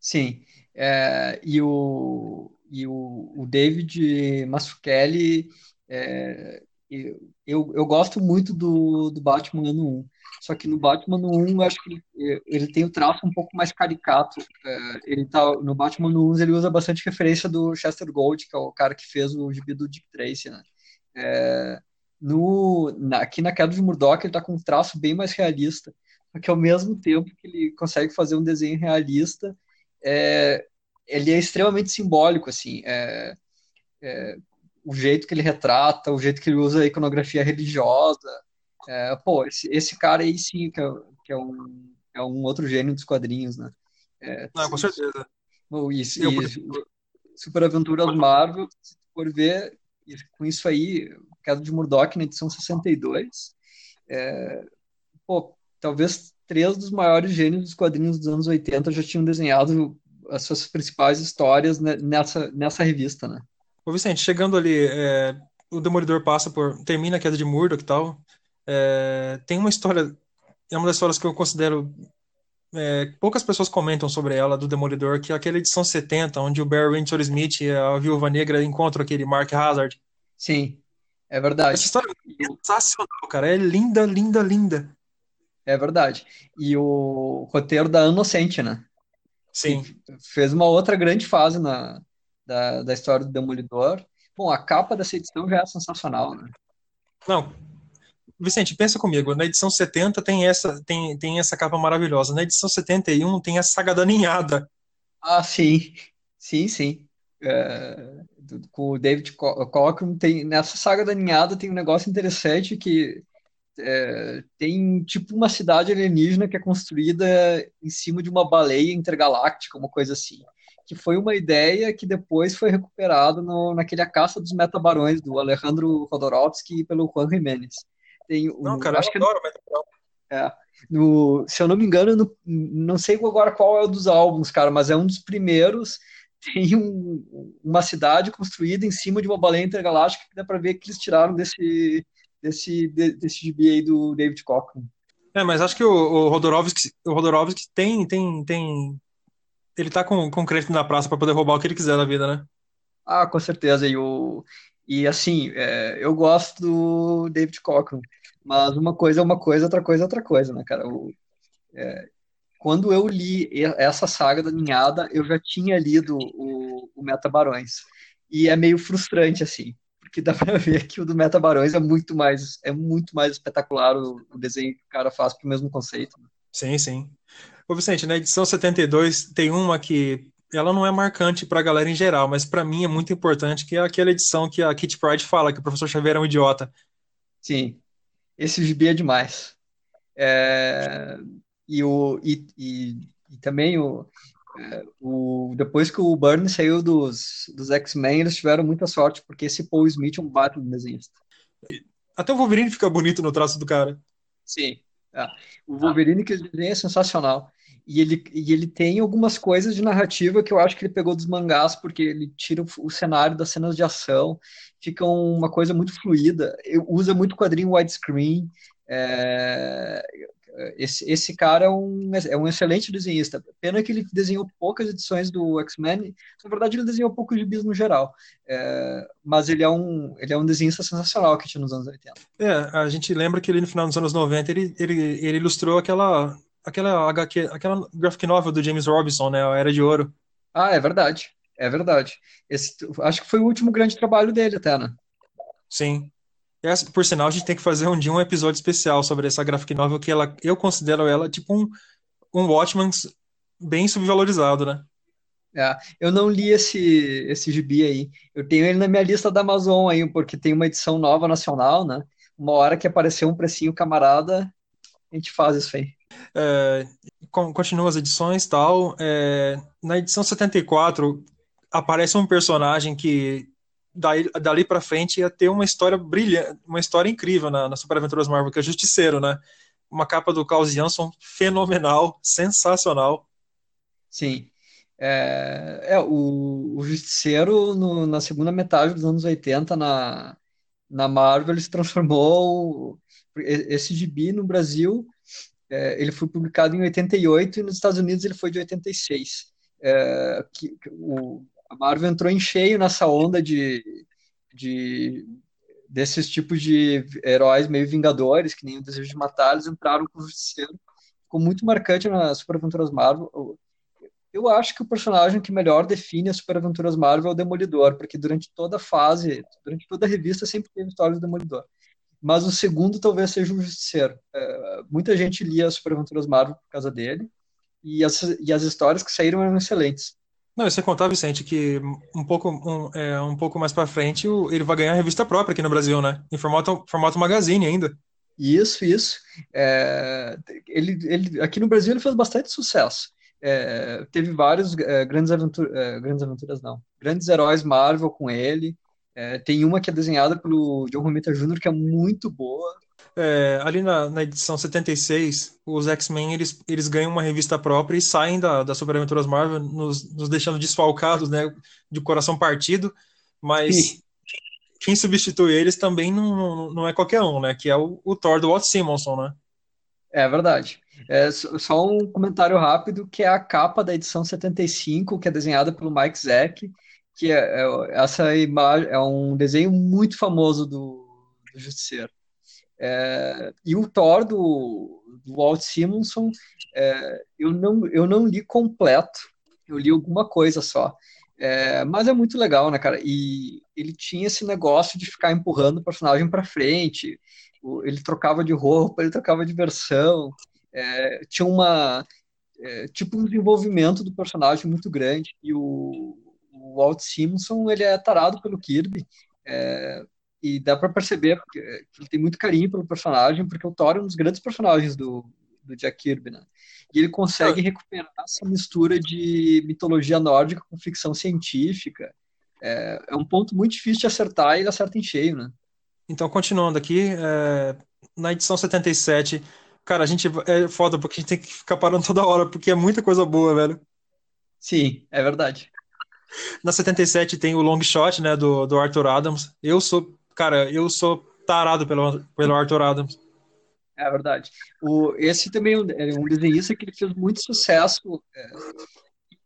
Sim. É, e o, e o, o David Mazzucchelli, é, eu, eu gosto muito do, do Batman ano 1. Só que no Batman 1, eu acho que ele, ele tem o traço um pouco mais caricato. É, ele tá, no Batman 1, ele usa bastante referência do Chester Gold, que é o cara que fez o gibi do Dick Tracy, né? É, no, na, aqui na queda de Murdoch ele está com um traço bem mais realista, porque ao mesmo tempo que ele consegue fazer um desenho realista, é, ele é extremamente simbólico, assim, é, é, o jeito que ele retrata, o jeito que ele usa a iconografia religiosa, é, pô, esse, esse, cara aí sim que é, que é, um, é um outro gênio dos quadrinhos, né? É, Não, com certeza. Bom, e, e Super Aventuras Marvel, se for ver, com isso aí, Queda de Murdoch na edição 62, é, pô, talvez três dos maiores gênios dos quadrinhos dos anos 80 já tinham desenhado as suas principais histórias nessa, nessa revista, né? Ô Vicente, chegando ali, é, o Demolidor passa por. termina a queda de Murdoch e tal. É, tem uma história. É uma das histórias que eu considero. É, poucas pessoas comentam sobre ela, do Demolidor, que é aquela edição 70, onde o Barry Windsor Smith e a Viúva Negra encontram aquele Mark Hazard. Sim, é verdade. Essa história é sensacional, cara. É linda, linda, linda. É verdade. E o roteiro da Inocente, né? Sim. fez uma outra grande fase na, da, da história do Demolidor. Bom, a capa dessa edição já é sensacional, né? Não. Vicente, pensa comigo, na edição 70 tem essa, tem, tem essa capa maravilhosa. Na edição 71 tem a saga da ninhada. Ah, sim. Sim, sim. É, com o David Cockrum tem nessa saga da ninhada tem um negócio interessante que é, tem tipo uma cidade alienígena que é construída em cima de uma baleia intergaláctica, uma coisa assim. Que foi uma ideia que depois foi recuperada no, naquele A Caça dos Metabarões, do Alejandro Rodorovsky pelo Juan Jiménez. Tem não, cara, acho eu que adoro é, no, se eu não me engano, no, não sei agora qual é o dos álbuns, cara, mas é um dos primeiros. Tem um, uma cidade construída em cima de uma baleia intergaláctica que dá para ver que eles tiraram desse, desse, desse gibi aí do David Cochran. É, mas acho que o, o Rodorovsky, o Rodorovsky tem, tem, tem. Ele tá com, com crédito na praça para poder roubar o que ele quiser da vida, né? Ah, com certeza. E, o, e assim, é, eu gosto do David Cochran, mas uma coisa é uma coisa, outra coisa é outra coisa, né, cara? O, é, quando eu li essa saga da ninhada, eu já tinha lido o, o Meta Barões. E é meio frustrante, assim porque dá para ver que o do Meta Barões é muito mais é muito mais espetacular o, o desenho que o cara faz pro mesmo conceito. Né? Sim, sim. Ô Vicente, na edição 72 tem uma que ela não é marcante para a galera em geral, mas para mim é muito importante, que é aquela edição que a Kitty Pride fala que o professor Xavier é um idiota. Sim, esse gibi é demais. É... E, o, e, e, e também o, o, depois que o Burns saiu dos, dos X-Men, eles tiveram muita sorte, porque esse Paul Smith é um baita desenhista. Até o Wolverine fica bonito no traço do cara. Sim. É. O Wolverine que ele desenha é sensacional. E ele, e ele tem algumas coisas de narrativa que eu acho que ele pegou dos mangás, porque ele tira o, o cenário das cenas de ação, fica uma coisa muito fluida, usa muito quadrinho widescreen, é, esse, esse cara é um, é um excelente desenhista. Pena que ele desenhou poucas edições do X-Men. Na verdade, ele desenhou poucos gibis no geral. É, mas ele é, um, ele é um desenhista sensacional que tinha nos anos 80. É, a gente lembra que ele no final dos anos 90 ele, ele, ele ilustrou aquela, aquela HQ, aquela graphic novel do James Robinson, né? A Era de Ouro. Ah, é verdade. É verdade. Esse, acho que foi o último grande trabalho dele até, né? Sim. Essa, por sinal, a gente tem que fazer um dia um episódio especial sobre essa graphic novel, que ela, eu considero ela tipo um, um Watchman bem subvalorizado, né? É, eu não li esse, esse gibi aí. Eu tenho ele na minha lista da Amazon aí, porque tem uma edição nova nacional, né? Uma hora que apareceu um precinho camarada, a gente faz isso aí. É, continua as edições tal. É, na edição 74 aparece um personagem que daí, dali para frente ia ter uma história brilhante, uma história incrível na, na Super Aventuras Marvel, que é Justiceiro, né? Uma capa do Klaus Jansson fenomenal, sensacional. Sim. É, é o, o Justiceiro, no, na segunda metade dos anos 80, na, na Marvel, ele se transformou. Esse gibi no Brasil, é, ele foi publicado em 88 e nos Estados Unidos ele foi de 86. É, que, o, a Marvel entrou em cheio nessa onda de, de desses tipos de heróis meio vingadores, que nem o Desejo de Matar, eles entraram com o Justiceiro. Ficou muito marcante nas Super Aventuras Marvel. Eu acho que o personagem que melhor define as Super Aventuras Marvel é o Demolidor, porque durante toda a fase, durante toda a revista, sempre teve histórias do Demolidor. Mas o segundo talvez seja o Justiceiro. É, muita gente lia as Super Aventuras Marvel por causa dele, e as, e as histórias que saíram eram excelentes. Não, você contar, Vicente, que um pouco, um, é, um pouco mais para frente ele vai ganhar revista própria aqui no Brasil, né? Em formato, formato magazine ainda. Isso, isso. É, ele, ele, aqui no Brasil ele fez bastante sucesso. é, teve vários é, grandes, aventuras, é, grandes aventuras, não, grandes heróis Marvel com ele. É, tem uma que é desenhada pelo John Romita Jr., que é muito boa. É, ali na, na, edição 76, os X-Men eles, eles ganham uma revista própria e saem da, da Super Aventuras Marvel, nos, nos deixando desfalcados, né, de coração partido, mas Sim. quem substitui eles também não, não é qualquer um, né, que é o, o Thor do Walt Simonson, né? É verdade. É, só um comentário rápido, que é a capa da edição 75, que é desenhada pelo Mike Zeck, que é, é essa imagem é um desenho muito famoso do, do Justiceiro. É, e o Thor do, do Walt Simonson, é, eu, não, eu não li completo, eu li alguma coisa só. É, mas é muito legal, né, cara? E ele tinha esse negócio de ficar empurrando o personagem para frente. Ele trocava de roupa, ele trocava de versão. É, tinha uma é, tipo um desenvolvimento do personagem muito grande. E o, o Walt Simonson ele é tarado pelo Kirby. É, e dá para perceber que ele tem muito carinho pelo personagem, porque o Thor é um dos grandes personagens do, do Jack Kirby, né? E ele consegue recuperar essa mistura de mitologia nórdica com ficção científica. É, é um ponto muito difícil de acertar e ele acerta em cheio, né? Então, continuando aqui, é, na edição 77, cara, a gente é foda porque a gente tem que ficar parando toda hora, porque é muita coisa boa, velho. Sim, é verdade. Na 77 tem o long shot, né, do, do Arthur Adams. Eu sou cara, eu sou tarado pelo, pelo Arthur Adams. É verdade. O, esse também é um é desenhista que ele fez muito sucesso. É,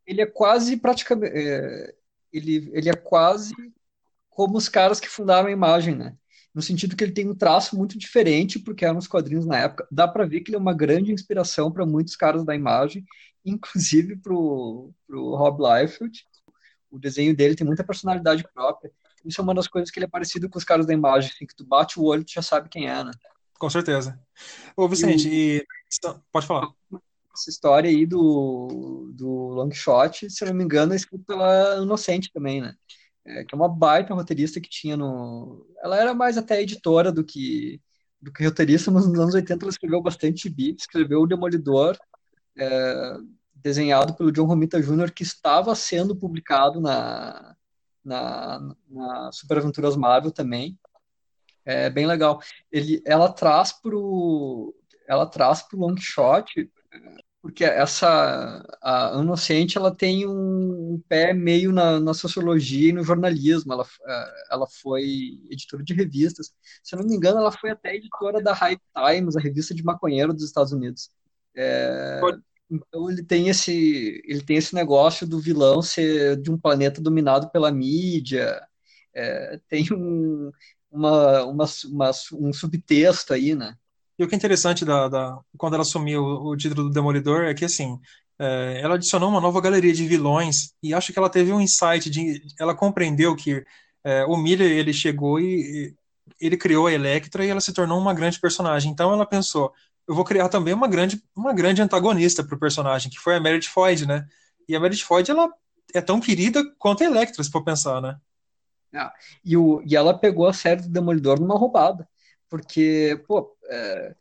ele é quase praticamente. É, ele, ele é quase como os caras que fundaram a imagem, né? No sentido que ele tem um traço muito diferente, porque eram os quadrinhos na época. Dá para ver que ele é uma grande inspiração para muitos caras da imagem, inclusive para o Rob Liefeld. O desenho dele tem muita personalidade própria. Isso é uma das coisas que ele é parecido com os caras da imagem, assim, que tu bate o olho e tu já sabe quem é, né? Com certeza. Ô, Vicente, e, o... e... pode falar. Essa história aí do, do Long Shot, se eu não me engano, é escrito pela Inocente também, né? É, que é uma baita roteirista que tinha no... Ela era mais até editora do que, do que roteirista, mas nos anos 80 ela escreveu bastante beat, escreveu O Demolidor, é, desenhado pelo John Romita Jr., que estava sendo publicado na, na, na Super Aventuras Marvel também. É bem legal. Ele, ela traz pro ela traz pro long shot porque essa a Inocente ela tem um pé meio na, na sociologia e no jornalismo. Ela, ela foi editora de revistas. Se eu não me engano, ela foi até editora da High Times, a revista de maconheiro dos Estados Unidos. É, então ele tem esse ele tem esse negócio do vilão ser de um planeta dominado pela mídia. É, tem um, uma, uma, uma, um subtexto aí, né? E o que é interessante da, da quando ela assumiu o, o título do Demolidor é que assim é, ela adicionou uma nova galeria de vilões e acho que ela teve um insight de ela compreendeu que é, o Miller ele chegou e, e ele criou a Electra e ela se tornou uma grande personagem. Então ela pensou, eu vou criar também uma grande, uma grande antagonista para o personagem, que foi a Meredith Floyd, né? E a Meredith Floyd, ela é tão querida quanto a Electra, se for pensar, né? É, e, o, e ela pegou a série do Demolidor numa roubada. Porque, pô, é,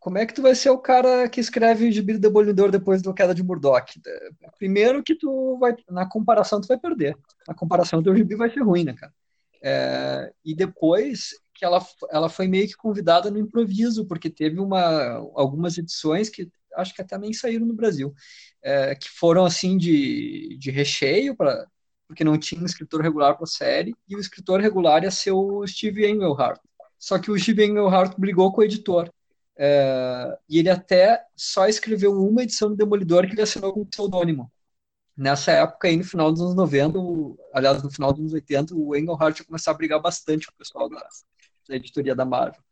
como é que tu vai ser o cara que escreve o gibi do Demolidor depois da queda de Murdoch? Primeiro que tu vai, na comparação, tu vai perder. Na comparação, teu gibi vai ser ruim, né, cara? É, e depois que ela, ela foi meio que convidada no improviso, porque teve uma, algumas edições que acho que até nem saíram no Brasil, é, que foram assim de, de recheio, pra, porque não tinha um escritor regular para a série, e o escritor regular ia ser o Steve Englehart. Só que o Steve Englehart brigou com o editor. É, e ele até só escreveu uma edição do Demolidor que ele assinou com pseudônimo. Nessa época aí, no final dos anos 90, aliás, no final dos anos 80, o Englehart ia começar a brigar bastante com o pessoal da, da editoria da Marvel.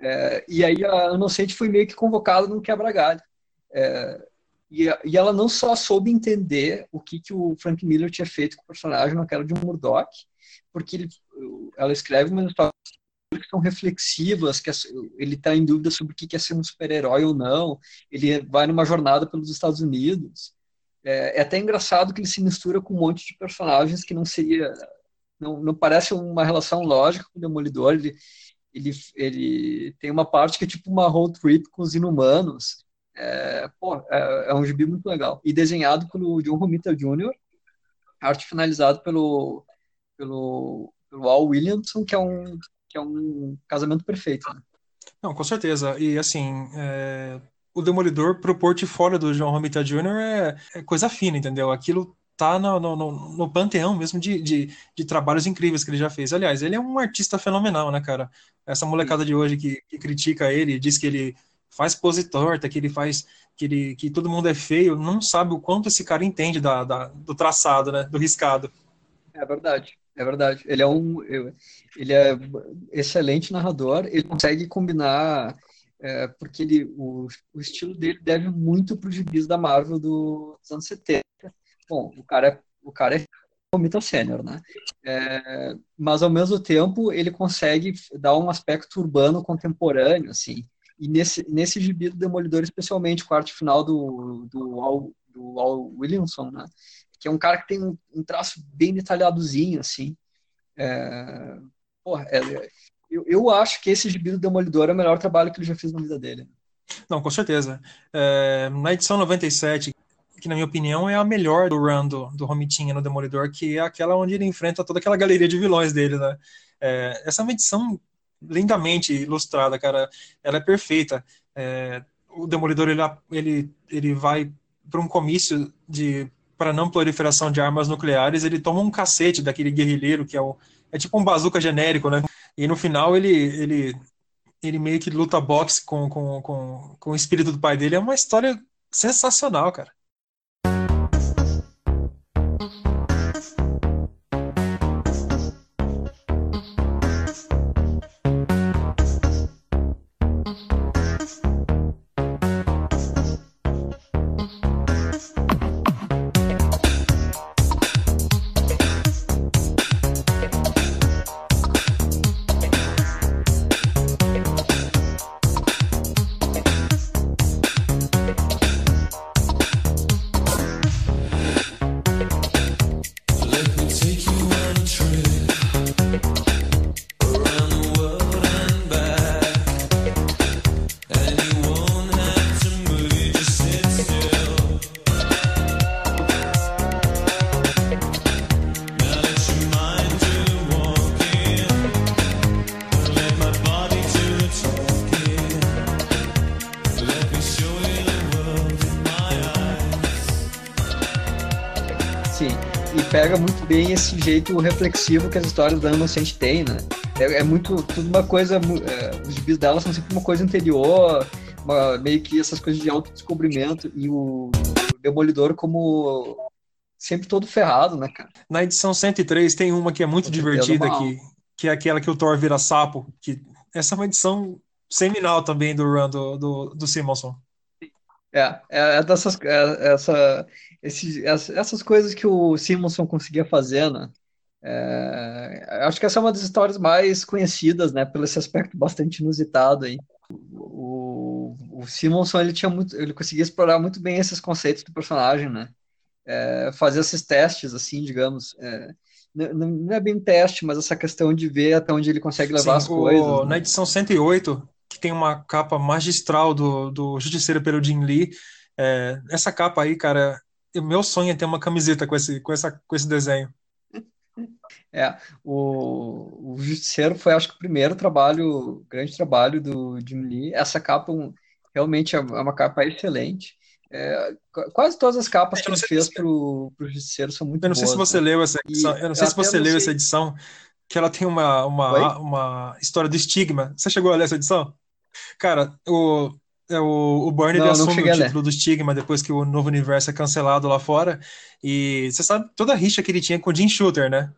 É, e aí a Inocente foi meio que convocada num quebra-galho. É, e, e, ela não só soube entender o que, que o Frank Miller tinha feito com o personagem naquela de Murdoch, porque ele, ela escreve umas histórias que são reflexivas, que ele está em dúvida sobre o que é ser um super-herói ou não, ele vai numa jornada pelos Estados Unidos. É, é, até engraçado que ele se mistura com um monte de personagens que não seria não, não parece uma relação lógica com o Demolidor. Ele, ele, ele tem uma parte que é tipo uma road trip com os inumanos. É, pô, é, é, um gibi muito legal. E desenhado pelo John Romita Jr., arte finalizado pelo, pelo, pelo Al Williamson, que é um, que é um casamento perfeito. Né? Não, com certeza. E assim, é, o Demolidor pro portfólio do John Romita Jr. É, é coisa fina, entendeu? Aquilo tá no, no, no, panteão mesmo de, de, de, trabalhos incríveis que ele já fez. Aliás, ele é um artista fenomenal, né, cara? Essa molecada de hoje que, que critica ele, diz que ele faz pose torta, que ele faz que ele que todo mundo é feio, não sabe o quanto esse cara entende da, da do traçado, né, do riscado. É verdade. É verdade. Ele é um ele é excelente narrador, ele consegue combinar é, porque ele, o, o estilo dele deve muito para os gibis da Marvel do, dos anos 70 bom, o cara, é, o cara é Romita Sênior, né? É, mas ao mesmo tempo ele consegue dar um aspecto urbano contemporâneo, assim. E nesse, nesse gibi do Demolidor, especialmente arte final do, do, Al, do Al Williamson, né? Que é um cara que tem um, um traço bem detalhadozinho, assim. É, porra, é, eu, eu acho que esse gibi do Demolidor é o melhor trabalho que ele já fez na vida dele. Não, com certeza. É, na edição 97, que na minha opinião é a melhor do run do, do Romitinha no Demolidor, que é aquela onde ele enfrenta toda aquela galeria de vilões dele, né? É, essa é uma edição lindamente ilustrada, cara. Ela é perfeita. É, o Demolidor ele, ele, ele vai para um comício de para não proliferação de armas nucleares, ele toma um cacete daquele guerrilheiro que é, o, é tipo um bazuca genérico, né? E no final ele, ele, ele meio que luta boxe com, com, com, com o espírito do pai dele. É uma história sensacional, cara. Pega muito bem esse jeito reflexivo que as histórias da Innocent têm, né? É, é, muito, tudo uma coisa, é, os gibis dela são sempre uma coisa interior, uma, meio que essas coisas de autodescobrimento, e o, o Demolidor como sempre todo ferrado, né, cara? Na edição 103 tem uma que é muito divertida, que, que é aquela que o Thor vira sapo, que essa é uma edição seminal também do run do, do, do Simonson. É, é, é dessas, é, essa, esse, essas coisas que o Simonson conseguia fazer, né? É, acho que essa é uma das histórias mais conhecidas, né? Pelo esse aspecto bastante inusitado aí. O, o Simonson ele tinha muito, ele conseguia explorar muito bem esses conceitos do personagem, né? É, fazer esses testes, assim, digamos. É, não, não, é bem teste, mas essa questão de ver até onde ele consegue levar Sim, as o, coisas. Né? Na edição 108, que tem uma capa magistral do, do Justiceiro pelo Jim Lee, é, essa capa aí, cara, o meu sonho é ter uma camiseta com esse, com essa, com esse desenho. É, o, o Justiceiro foi, acho que, o primeiro trabalho, grande trabalho do Jim Lee. Essa capa realmente é uma capa excelente. É, quase todas as capas que ele fez pro, pro Justiceiro são muito Eu não sei se você né? leu essa edição, eu não sei se você leu sei. essa edição, que ela tem uma, uma, uma história do estigma. Você chegou a ler essa edição? Cara, o, é, o, o Burn ele assume o título do Stigma depois que o novo universo é cancelado lá fora. E você sabe toda a rixa que ele tinha com o Jim Shooter, né?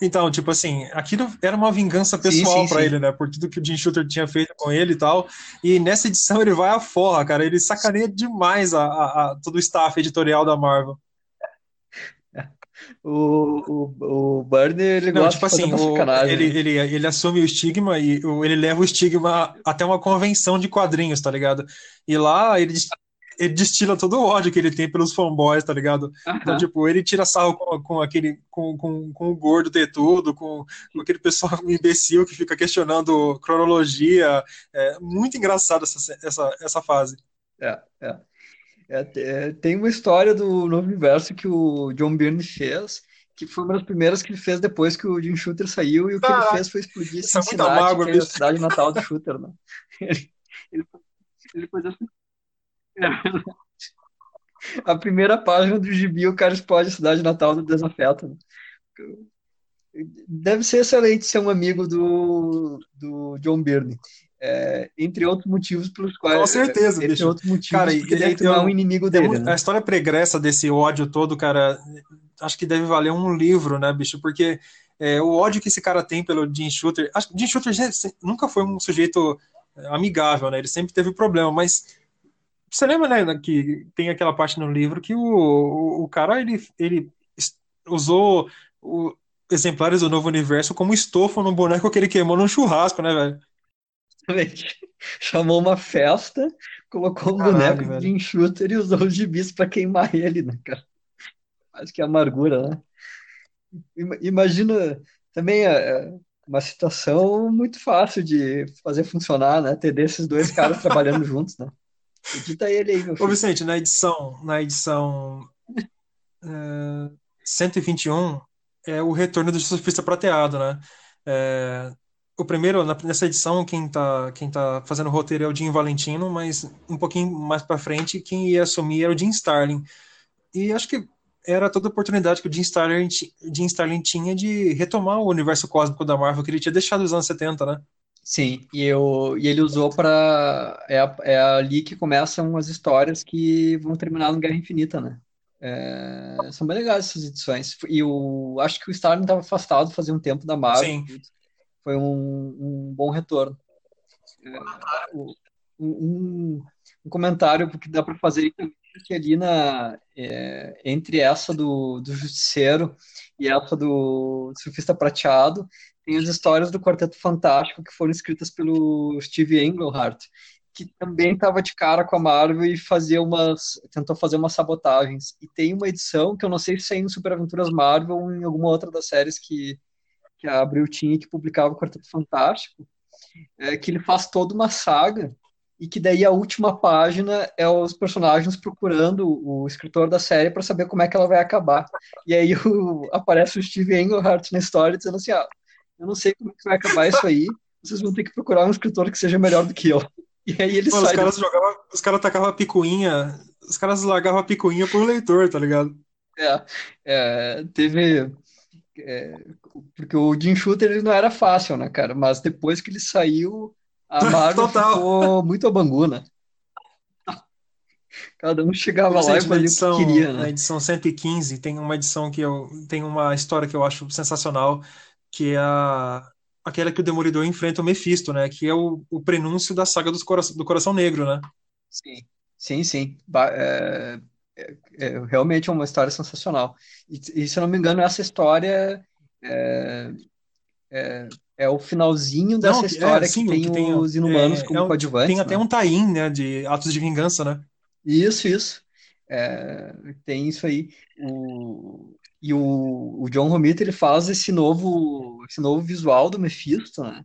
Então, tipo assim, aquilo era uma vingança pessoal para ele, né? Por tudo que o Jim Shooter tinha feito com ele e tal. E nessa edição ele vai à forra, cara. Ele sacaneia demais a, a, a todo o staff editorial da Marvel. O, o, o Burner, ele não, gosta tipo de assim, o, ele, ele, ele assume o estigma e ele leva o estigma até uma convenção de quadrinhos, tá ligado? E lá ele, ele destila todo o ódio que ele tem pelos fanboys, tá ligado? Então, tipo, ele tira sarro com, com aquele, com, com, com o gordo ter tudo, com, com aquele pessoal imbecil que fica questionando cronologia. É muito engraçado essa, essa, essa fase. É, é. É, é, tem uma história do novo universo que o John Byrne fez, que foi uma das primeiras que ele fez depois que o Jim Shooter saiu, e o que ele fez foi explodir Isso é mágoa, que é a cidade natal do Shooter, né? Ele, ele, ele fez essa- a primeira página do gibi, o cara explode a cidade natal do Desafeto. né? Deve ser excelente ser um amigo do, do John Byrne. É, entre outros motivos pelos quais. Com certeza, entre bicho. outros motivos, Cara, porque e- daí e- tu é um inimigo dele, né? A história pregressa desse ódio todo, cara, acho que deve valer um livro, né, bicho? Porque é, o ódio que esse cara tem pelo Jim Shooter. Acho que Jim Shooter nunca foi um sujeito é, amigável, né? Ele sempre teve problema, mas. Você lembra, né, que tem aquela parte no livro que o, o, o cara ele, ele usou o, exemplares do novo universo como estofo no boneco que ele queimou num churrasco, né, velho? Exatamente. Chamou uma festa, colocou um Caralho, boneco velho. de enxuter e usou os gibis pra queimar ele, né, cara? Acho que é amargura, né? Ima- Imagina também é, é, uma situação muito fácil de fazer funcionar, né? Ter desses dois caras trabalhando juntos, né? Edita ele aí, meu Ô, filho. Vicente, na edição, na edição é, 121 é o retorno do surfista prateado, né? É, o primeiro, nessa edição, quem tá, quem tá fazendo o roteiro é o Jim Valentino, mas um pouquinho mais pra frente, quem ia assumir era o Jim Starlin. E acho que era toda a oportunidade que o Jim Starlin, Jim Starlin tinha de retomar o universo cósmico da Marvel que ele tinha deixado nos anos 70, né? Sim, e, eu, e ele usou para é, é ali que começam as histórias que vão terminar no Guerra Infinita, né? É, são bem legais essas edições. E o, acho que o Starlin estava afastado fazia um tempo da Marvel. Sim. Foi um, um bom retorno. É, um, um comentário que dá para fazer é que ali na, é, entre essa do, do Justiceiro e essa do Surfista Prateado, tem as histórias do Quarteto Fantástico que foram escritas pelo Steve Englehart, que também estava de cara com a Marvel e fazia umas, tentou fazer umas sabotagens. E tem uma edição que eu não sei se saiu no Super Aventuras Marvel ou em alguma outra das séries que, que a Abril tinha que publicava o Quarteto Fantástico, é, que ele faz toda uma saga e que daí a última página é os personagens procurando o escritor da série para saber como é que ela vai acabar. E aí o, aparece o Steve Englehart na história dizendo assim, ah, eu não sei como é que vai acabar isso aí, vocês vão ter que procurar um escritor que seja melhor do que eu. E aí ele Mano, os sai. caras jogavam, os caras tacavam a picuinha, os caras largavam a picuinha pro leitor, tá ligado? É, é, teve. é, porque o Jim Shooter ele não era fácil, né, cara? Mas depois que ele saiu, a Marvel Total. ficou muito a bangu, né? Cada um chegava lá e na fazia o edição, que queria, na né? edição 115 tem uma edição que eu tem uma história que eu acho sensacional, que é a, aquela que o Demolidor enfrenta o Mephisto, né? Que é o, o prenúncio da saga dos cora, do Coração Negro, né? Sim, sim, sim. É- é- é- realmente é uma história sensacional. E, e, se eu não me engano, essa história é, é, é o finalzinho dessa Não, história é, sim, que tem que tem, os Inumanos é, como é coadjuvantes, tem até né? um tie-in, né? De Atos de Vingança, né? Isso, isso. É, tem isso aí. O, e o, o John Romita ele faz esse novo, esse novo visual do Mephisto, né?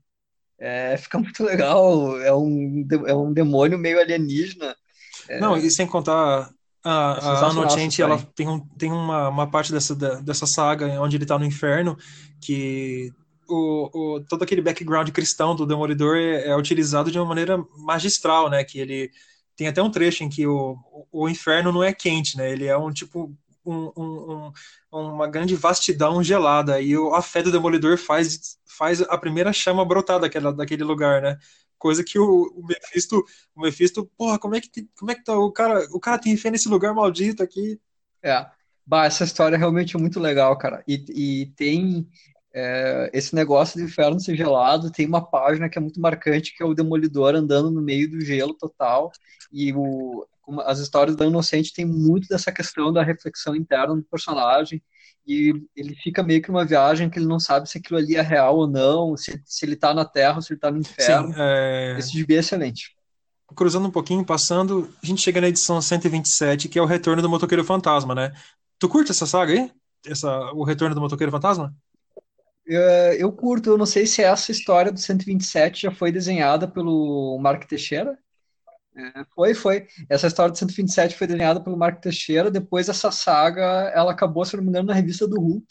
É, fica muito legal. É um, é um demônio meio alienígena. Não, e sem contar É a, a sensacional Inocente, essa ela tem, um, tem uma, uma parte dessa, dessa saga onde ele tá no inferno que o, o, todo aquele background cristão do Demolidor é, é utilizado de uma maneira magistral, né? Que ele tem até um trecho em que o, o, o inferno não é quente, né? Ele é um tipo um, um- um- uma grande vastidão gelada e o- a fé do Demolidor faz, faz a primeira chama brotar daquela, daquele lugar, né? Coisa que o, o Mephisto, o Mephisto, porra, como é que, como é que tá o cara, o cara tem fé nesse lugar maldito aqui? É. Bah, essa história realmente é muito legal, cara. E, e tem é, esse negócio do inferno ser gelado, tem uma página que é muito marcante, que é o Demolidor andando no meio do gelo total. E o, as histórias da Inocente tem muito dessa questão da reflexão interna do personagem. E ele fica meio que numa viagem que ele não sabe se aquilo ali é real ou não, se, se ele tá na Terra ou se ele tá no Sim, inferno. é, Esse gibi é excelente. cruzando um pouquinho, passando, a gente chega na edição 127, que é o Retorno do Motoqueiro Fantasma, né? Tu curte essa saga aí? Essa, o Retorno do Motoqueiro Fantasma? Eu, eu curto, eu não sei se essa história do 127 já foi desenhada pelo Mark Teixeira. Foi, foi. Essa história de 127 foi desenhada pelo Marco Teixeira. Depois essa saga, ela acabou, se não me engano, na revista do Hulk.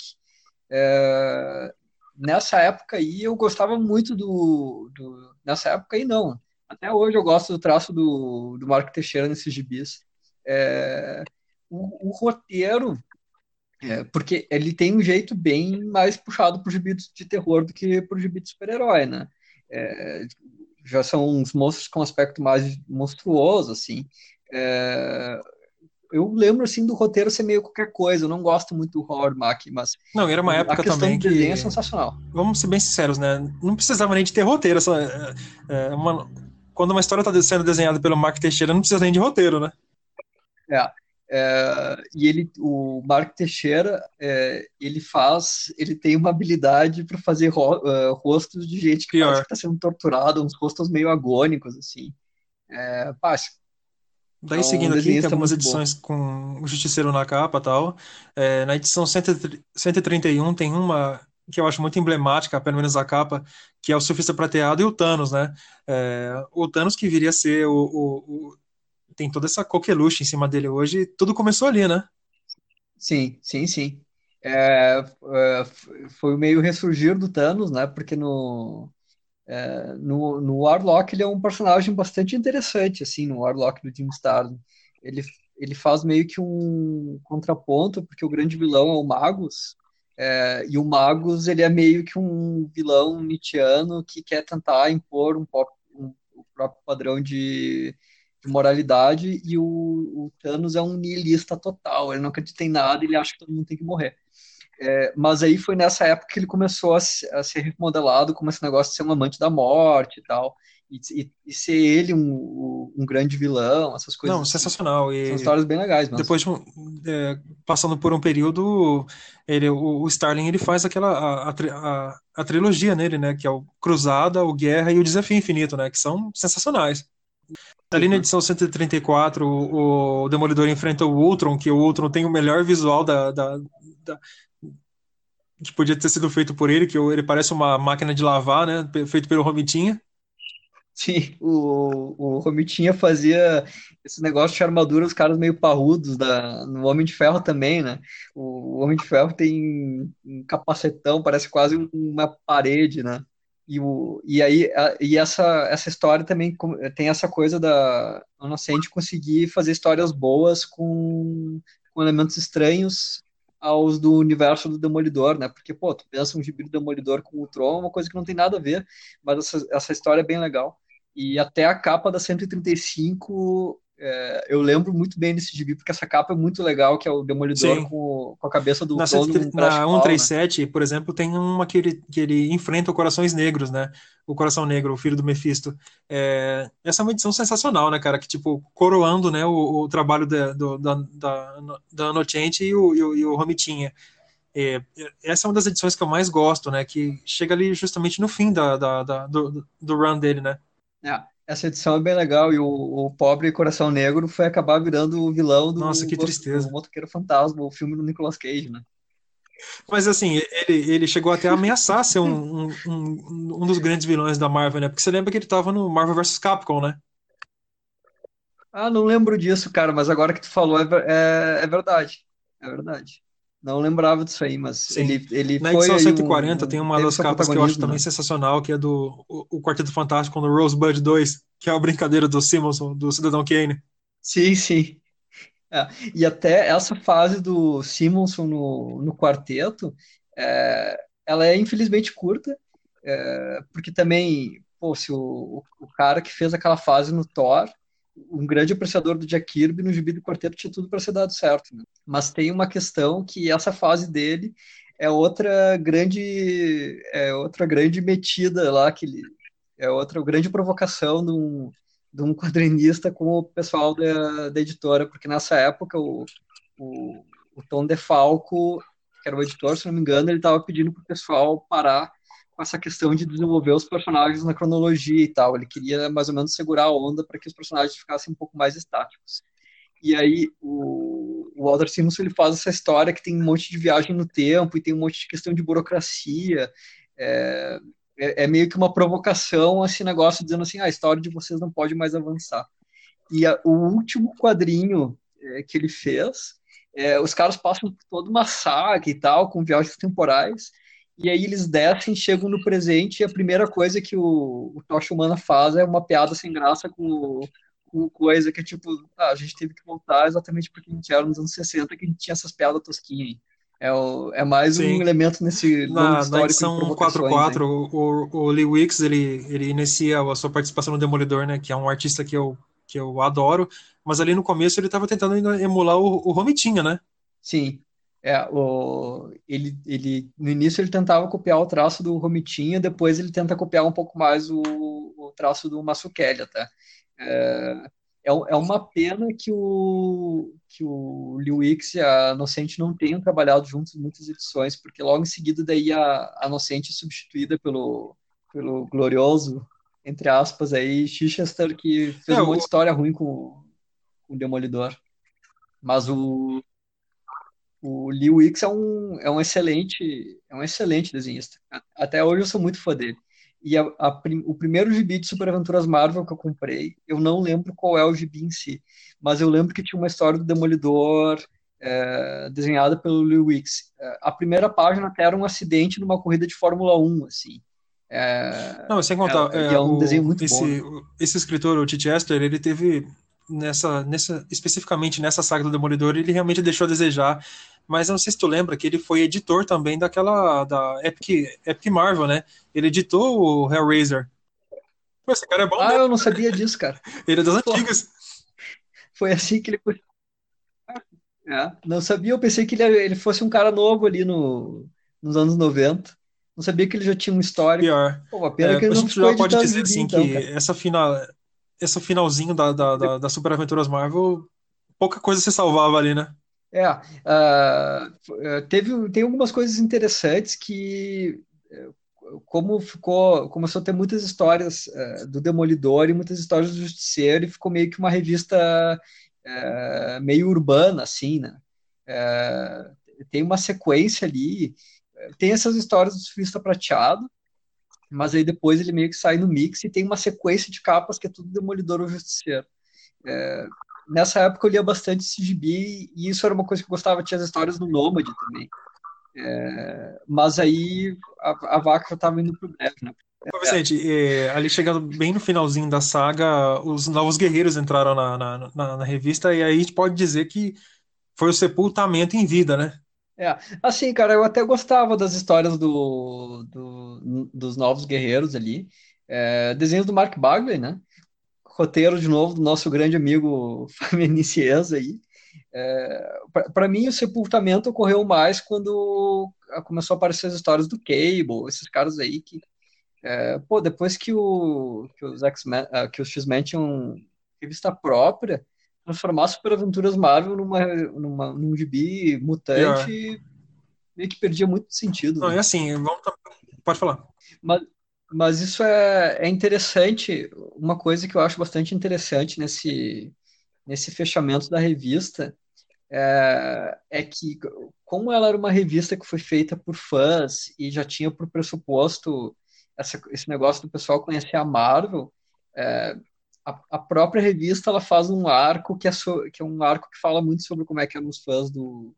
É, nessa época aí, eu gostava muito do, do, Nessa época aí, não. Até hoje eu gosto do traço do, do Marco Teixeira nesses gibis. É, o, o, roteiro, é, porque ele tem um jeito bem mais puxado pro gibi de terror do que pro gibi de super-herói, né? É, já são uns monstros com aspecto mais monstruoso, assim. É, eu lembro, assim, do roteiro ser meio qualquer coisa. Eu não gosto muito do horror Mac, mas... Não, era uma época também que... é sensacional. Vamos ser bem sinceros, né? Não precisava nem de ter roteiro. Só, é, é, uma... Quando uma história está sendo desenhada pelo Mark Teixeira, não precisa nem de roteiro, né? É. É, e ele, o Mark Teixeira, é, ele faz, ele tem uma habilidade para fazer ro, uh, rostos de gente que está sendo torturada, uns rostos meio agônicos, assim. É, Daí, então, seguindo aqui, tem algumas edições bom. com o Justiceiro na capa tal. É, na edição 131 tem uma que eu acho muito emblemática, pelo menos a capa, que é o Surfista Prateado e o Thanos, né? É, o Thanos que viria a ser o, o, o tem toda essa coqueluche em cima dele hoje, tudo começou ali, né? Sim, sim, sim. É, é, foi o meio ressurgir do Thanos, né? Porque no, é, no, no Warlock ele é um personagem bastante interessante, assim, no Warlock do Jim Starlin. Ele, ele faz meio que um contraponto, porque o grande vilão é o Magus, é, e o Magus ele é meio que um vilão nietzscheano que quer tentar impor um, um, um próprio padrão de de moralidade e o, o, Thanos é um nihilista total, ele não acredita em nada, ele acha que todo mundo tem que morrer. É, mas aí foi nessa época que ele começou a, a, ser remodelado como esse negócio de ser um amante da morte e tal, e, e, e ser ele um, um, grande vilão, essas coisas. Não, assim. sensacional. E São histórias bem legais. Mesmo. Depois, de é, passando por um período, ele, o, o Starling ele faz aquela a, a, a, trilogia nele, né, que é o Cruzada, o Guerra e o Desafio Infinito, né, que são sensacionais. Ali na edição 134, o, o Demolidor enfrenta o Ultron, que o Ultron tem o melhor visual da, da, da que podia ter sido feito por ele, que ele parece uma máquina de lavar, né? Feito pelo Romitinha. Sim, o, o Romitinha fazia esse negócio de armadura, os caras meio parrudos da, no Homem de Ferro também, né? O, o Homem de Ferro tem um capacetão, parece quase uma parede, né? E, o, e aí a, e essa, essa história também tem essa coisa da Inocente conseguir fazer histórias boas com, com elementos estranhos aos do universo do Demolidor, né? Porque, pô, tu pensa um gibi do Demolidor com o Tron, é uma coisa que não tem nada a ver, mas essa, essa história é bem legal. E até a capa da 135 é, eu lembro muito bem desse gibi, porque essa capa é muito legal, que é o Demolidor com, com, a cabeça do na, na 137, né? por exemplo, tem uma que ele, que ele enfrenta o Corações Negros, né? O Coração Negro, o filho do Mephisto. É, essa é uma edição sensacional, né, cara? Que, tipo, coroando né, o, o trabalho da, do, da, da, da Nocente e o, e o, e o Romitinha. É, essa é uma das edições que eu mais gosto, né? Que chega ali justamente no fim da, da, da do, do run dele, né? É essa edição é bem legal e o, o pobre Coração Negro foi acabar virando o vilão do, Nossa, que tristeza. do Motoqueiro Fantasma, o filme do Nicolas Cage, né? Mas assim, ele, ele chegou até a ameaçar ser um, um, um, um dos grandes vilões da Marvel, né? Porque você lembra que ele tava no Marvel vs Capcom, né? Ah, não lembro disso, cara, mas agora que tu falou é, é, é verdade. É verdade. Não lembrava disso aí, mas Sim. ele, ele Na edição 140 um, tem uma das capas que eu acho também né? sensacional, que é do o, o Quarteto Fantástico no Rosebud 2, que é a brincadeira do Simonson, do Cidadão Kane. Sim, sim. É, e até essa fase do Simonson no, no quarteto, é, ela é infelizmente curta, é, porque também, pô, se o, o cara que fez aquela fase no Thor um grande apreciador do Jack Kirby no gibi do quarteto tinha tudo para ser dado certo. Né? Mas tem uma questão que essa fase dele é outra grande é outra grande metida lá que ele, é outra grande provocação de um, de um quadrinista com o pessoal da, da editora, porque nessa época o, o, o Tom DeFalco, que era o editor, se não me engano, ele estava pedindo para o pessoal parar com essa questão de desenvolver os personagens na cronologia e tal. Ele queria mais ou menos segurar a onda para que os personagens ficassem um pouco mais estáticos. E aí o, o Walter Simonson ele faz essa história que tem um monte de viagem no tempo e tem um monte de questão de burocracia. É, é, é meio que uma provocação esse negócio dizendo assim, ah, a história de vocês não pode mais avançar. E a, o último quadrinho é, que ele fez, é, os caras passam por toda uma saga e tal, com viagens temporais, e aí eles descem, chegam no presente, e a primeira coisa que o, o Tocha Humana faz é uma piada sem graça com, com coisa que é tipo, ah, a gente teve que voltar exatamente porque a gente era nos anos 60 que a gente tinha essas piadas tosquinhas aí. É, o, é mais Sim. um elemento nesse na, na edição 4.4, o, o, o Lee Wicks, ele, ele inicia a sua participação no Demolidor, né, que é um artista que eu, que eu adoro, mas ali no começo ele estava tentando emular o, o Romitinha, né? Sim, é, o, ele, ele, no início ele tentava copiar o traço do Romitinha, depois ele tenta copiar um pouco mais o, o traço do Masukeli, tá? É, é, é uma pena que o, que o Liu Wix e a Nocente não tenham trabalhado juntos em muitas edições, porque logo em seguida daí a, a Nocente é substituída pelo, pelo glorioso, entre aspas, aí, Chichester, que fez é, uma o... história ruim com, com o Demolidor. Mas o, o Lee Wicks é um, é um excelente é um excelente desenhista. Até hoje eu sou muito fã dele. E a, a, o primeiro gibi de Super Aventuras Marvel que eu comprei, eu não lembro qual é o gibi em si, mas eu lembro que tinha uma história do Demolidor é, desenhada pelo Lee Wicks. É, a primeira página até era um acidente numa corrida de Fórmula 1, assim. É, não, sem contar, é, é, é um o, desenho muito esse, bom. Esse escritor, o. Esther, ele teve nessa, nessa, especificamente nessa saga do Demolidor, ele realmente deixou a desejar. Mas eu não sei se tu lembra que ele foi editor também daquela da Epic, Epic Marvel, né? Ele editou o Hellraiser. Pô, esse cara é bom. Ah, né? eu não sabia disso, cara. ele é das Pô, antigas. Foi assim que ele foi. É, não sabia, eu pensei que ele, ele fosse um cara novo ali no, nos anos 90. Não sabia que ele já tinha um histórico. Pior. Pô, uma pena é, que ele a gente já pode dizer assim então, que essa final, esse finalzinho da, da, da, da Super Aventuras Marvel, pouca coisa se salvava ali, né? É, uh, teve, tem algumas coisas interessantes que, eh, como ficou, começou a ter muitas histórias uh, do Demolidor e muitas histórias do Justiceiro, e ficou meio que uma revista uh, meio urbana, assim, né? tem uma sequência ali, tem essas histórias do Surfista Prateado, mas aí depois ele meio que sai no mix e tem uma sequência de capas que é tudo Demolidor ou Justiceiro. É, nessa época eu lia bastante CGB e isso era uma coisa que eu gostava, tinha as histórias do Nômade também. É, mas aí a, a vaca estava indo pro breve, né? Ô, Vicente, é, ali chegando bem no finalzinho da saga, os novos guerreiros entraram na, na, na, na revista e aí a gente pode dizer que foi o sepultamento em vida, né? É, assim, cara, eu até gostava das histórias do, do dos novos guerreiros ali. É, desenhos do Mark Bagley, né? Roteiro de novo do nosso grande amigo Fabian aí. É, para mim, o sepultamento ocorreu mais quando começou a aparecer as histórias do Cable, esses caras aí que, é, pô, depois que, o, que os X-Men, uh, que os X-Men tinham revista própria, transformar Super Aventuras Marvel numa, numa, num gibi mutante Pior. meio que perdia muito sentido. Não, né? é assim, vamos, pode falar. Mas, mas isso é, é interessante, uma coisa que eu acho bastante interessante nesse, nesse fechamento da revista é, é que, como ela era uma revista que foi feita por fãs e já tinha por pressuposto essa, esse negócio do pessoal conhecer a Marvel, é, a, a, própria revista ela faz um arco que é, so, que é um arco que fala muito sobre como é que eram os fãs do,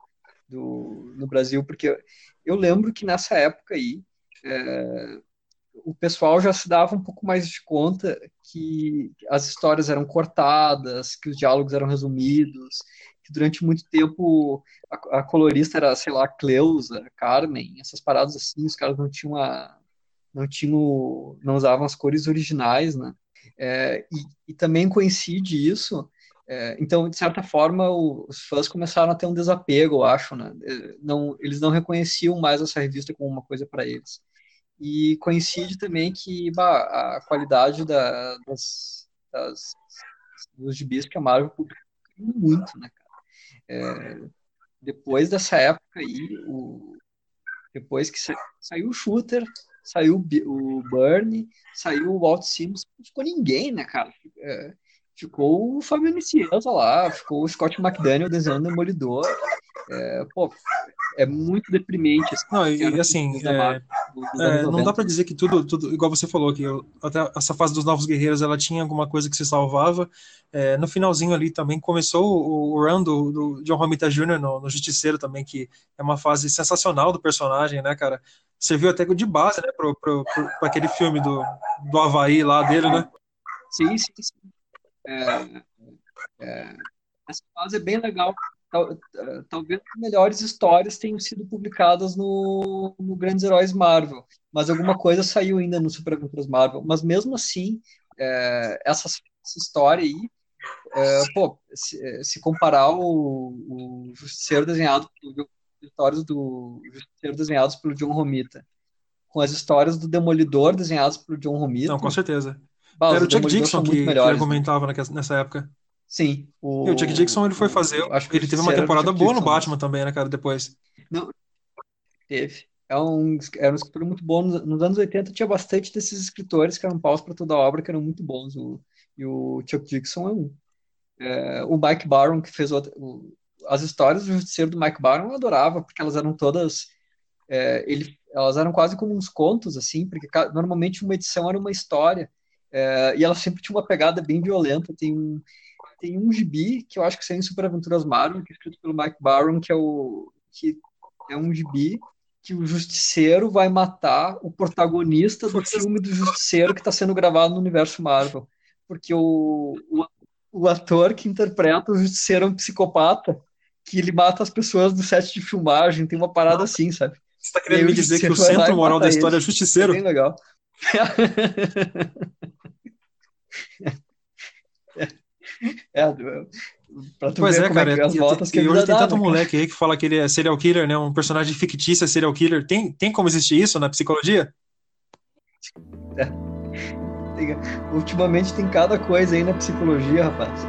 do, no Brasil, porque eu lembro que nessa época aí é, o pessoal já se dava um pouco mais de conta que as histórias eram cortadas, que os diálogos eram resumidos, que durante muito tempo a, a colorista era, sei lá, Cleusa, Carmen, essas paradas assim, os caras não tinham a, não tinham, não usavam as cores originais, né? É, e, e, também coincide isso. É, então, de certa forma, o, os fãs começaram a ter um desapego, eu acho. Né? É, não, eles não reconheciam mais essa revista como uma coisa para eles. E coincide também que bah, a qualidade da, das, das, dos gibis que a Marvel publicou muito, né, cara? É, depois dessa época aí, o, depois que sa, saiu o Shooter, saiu o Burn, saiu o Walt Simmons, não ficou ninguém, né, cara? É, ficou o Fabio Nicieza lá, ficou o Scott McDaniel desenhando o Demolidor. É, pô, é muito deprimente. Assim, não, e assim, é, é, não dá para dizer que tudo, tudo, igual você falou, que eu, até essa fase dos Novos Guerreiros ela tinha alguma coisa que se salvava. É, no finalzinho ali também começou o, o run do, do John Romita Jr. No, no, Justiceiro também, que é uma fase sensacional do personagem, né, cara? Serviu até de base, né, para pro, pro, pro, aquele filme do, do Havaí lá dele, né? Sim, sim, sim. É, é, essa fase é bem legal talvez as melhores histórias tenham sido publicadas no, no Grandes Heróis Marvel, mas alguma coisa saiu ainda no Super Aventuras Marvel. Mas mesmo assim, é, essa, essa, história aí, é, pô, se, se, comparar o, o Justiceiro desenhado histórias do Justiceiro desenhados pelo John Romita com as histórias do Demolidor desenhadas pelo John Romita. Não, com certeza. Bah, Era o Chuck Dixon que, que argumentava né? nessa época. Sim. O, e o Jack Dixon ele foi fazer. Acho que ele teve uma temporada boa no Batman também, né, cara? Depois. Não. Teve. É um, era um escritor muito bom. Nos, nos, anos 80 tinha bastante desses escritores que eram paus para toda a obra, que eram muito bons. O, e o Chuck Dixon é um. É, o Mike Baron, que fez outra, o, as histórias do Justiceiro do Mike Baron, eu adorava, porque elas eram todas. É, ele, elas eram quase como uns contos, assim, porque normalmente uma edição era uma história. É, e ela sempre tinha uma pegada bem violenta. Tem um tem um gibi que eu acho que saiu em Super Aventuras Marvel, que é escrito pelo Mike Baron, que é o que é um gibi que o Justiceiro vai matar o protagonista do filme do Justiceiro que está sendo gravado no universo Marvel. Porque o, o, o, ator que interpreta o Justiceiro é um psicopata que ele mata as pessoas do set de filmagem, tem uma parada assim, sabe? Você está querendo me dizer que o centro moral da história ele. é Justiceiro? É bem legal. É, pra tu pois é, cara. É, as voltas que e hoje tem tanto né, moleque aí que fala que ele é serial killer, né? Um personagem fictício é serial killer. Tem, tem como existir isso na psicologia? É. Ultimamente tem cada coisa aí na psicologia, rapaz.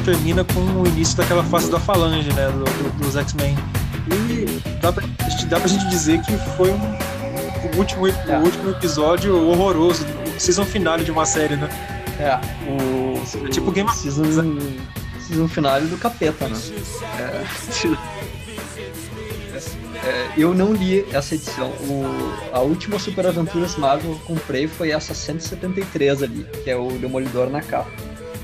Termina com o início daquela fase da falange, né, do, do, dos X-Men. E dá pra, dá pra gente dizer que foi um, o, último, é. o último episódio horroroso, o season finale de uma série, né? É, o, é tipo Game of season, season finale do capeta, né? É, é, eu não li essa edição. O, a última Super Aventuras Marvel que eu comprei foi essa 173 ali, que é o Demolidor na capa.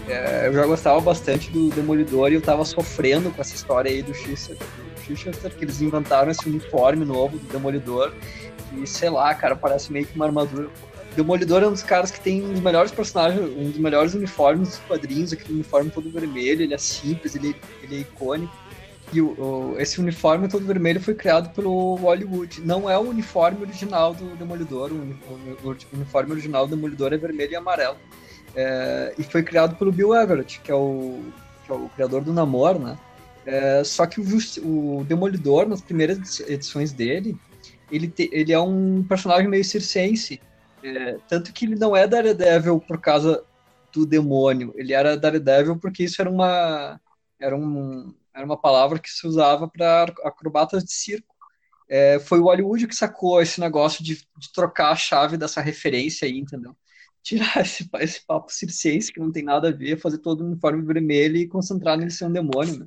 É, eu já gostava bastante do Demolidor e eu tava sofrendo com essa história aí do Chichester, que eles inventaram esse uniforme novo do Demolidor. E sei lá, cara, parece meio que uma armadura. Demolidor é um dos caras que tem um dos melhores personagens, um dos melhores uniformes dos quadrinhos, aquele uniforme todo vermelho, ele é simples, ele, ele é icônico. E o, o, esse uniforme todo vermelho foi criado pelo Hollywood. Não é o uniforme original do Demolidor. O, o uniforme original do Demolidor é vermelho e amarelo. É, e foi criado pelo Bill Everett, que é o, que é o criador do Namor, né? É, só que o, Demolidor, nas primeiras edições dele, ele, te, ele é um personagem meio circense. É, tanto que ele não é Daredevil por causa do demônio. Ele era Daredevil porque isso era uma, era um, era uma palavra que se usava para acrobatas de circo. É, foi o Hollywood que sacou esse negócio de, de, trocar a chave dessa referência aí, entendeu? Tirar esse, esse papo circense que não tem nada a ver, fazer todo o uniforme vermelho e concentrar nele ser um demônio, né?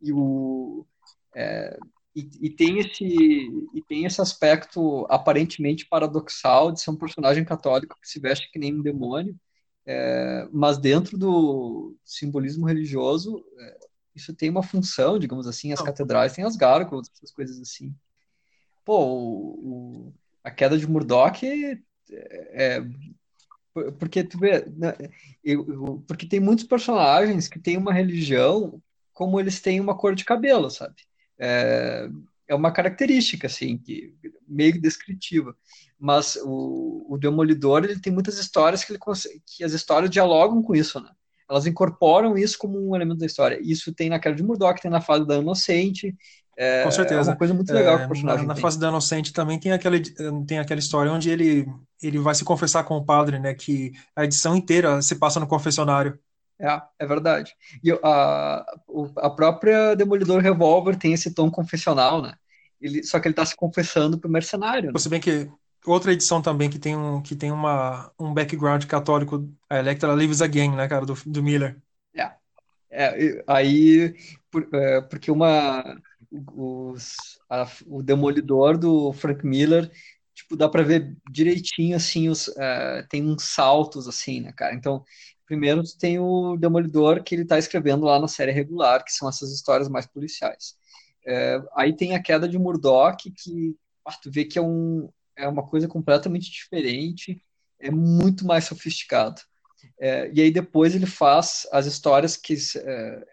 E o... É, e, e, tem esse, e tem esse aspecto aparentemente paradoxal de ser um personagem católico que se veste que nem um demônio, é, mas dentro do simbolismo religioso, é, isso tem uma função, digamos assim, as catedrais têm as gárgulas, essas coisas assim. Pô, o, o, a queda de Murdoch é, é porque tu vê, né, eu, eu, porque tem muitos personagens que têm uma religião como eles têm uma cor de cabelo, sabe? É, é uma característica, assim, que, meio descritiva. Mas o, o Demolidor, ele tem muitas histórias que, ele, que as histórias dialogam com isso, né? Elas incorporam isso como um elemento da história. Isso tem na Queda de Murdoch, tem na fase da Inocente, é, com certeza. É uma coisa muito legal é, que o personagem Na, na fase da Inocente também tem, aquele, tem aquela história onde ele, ele vai se confessar com o padre, né? Que a edição inteira se passa no confessionário. É, é verdade. E a, a própria Demolidor Revolver tem esse tom confessional, né? Ele, só que ele tá se confessando pro mercenário. Né? Se bem que outra edição também que tem um, que tem uma, um background católico, a Electra Lives Again, né, cara, do, do Miller. É. é aí, por, é, porque uma. Os, a, o Demolidor do Frank Miller, tipo, dá pra ver direitinho, assim, os, uh, tem uns saltos, assim, né, cara? Então, Primeiro, tem o Demolidor, que ele está escrevendo lá na série regular, que são essas histórias mais policiais. É, aí tem a queda de Murdoch, que ah, tu vê que é, um, é uma coisa completamente diferente, é muito mais sofisticado. É, e aí depois ele faz as histórias que é,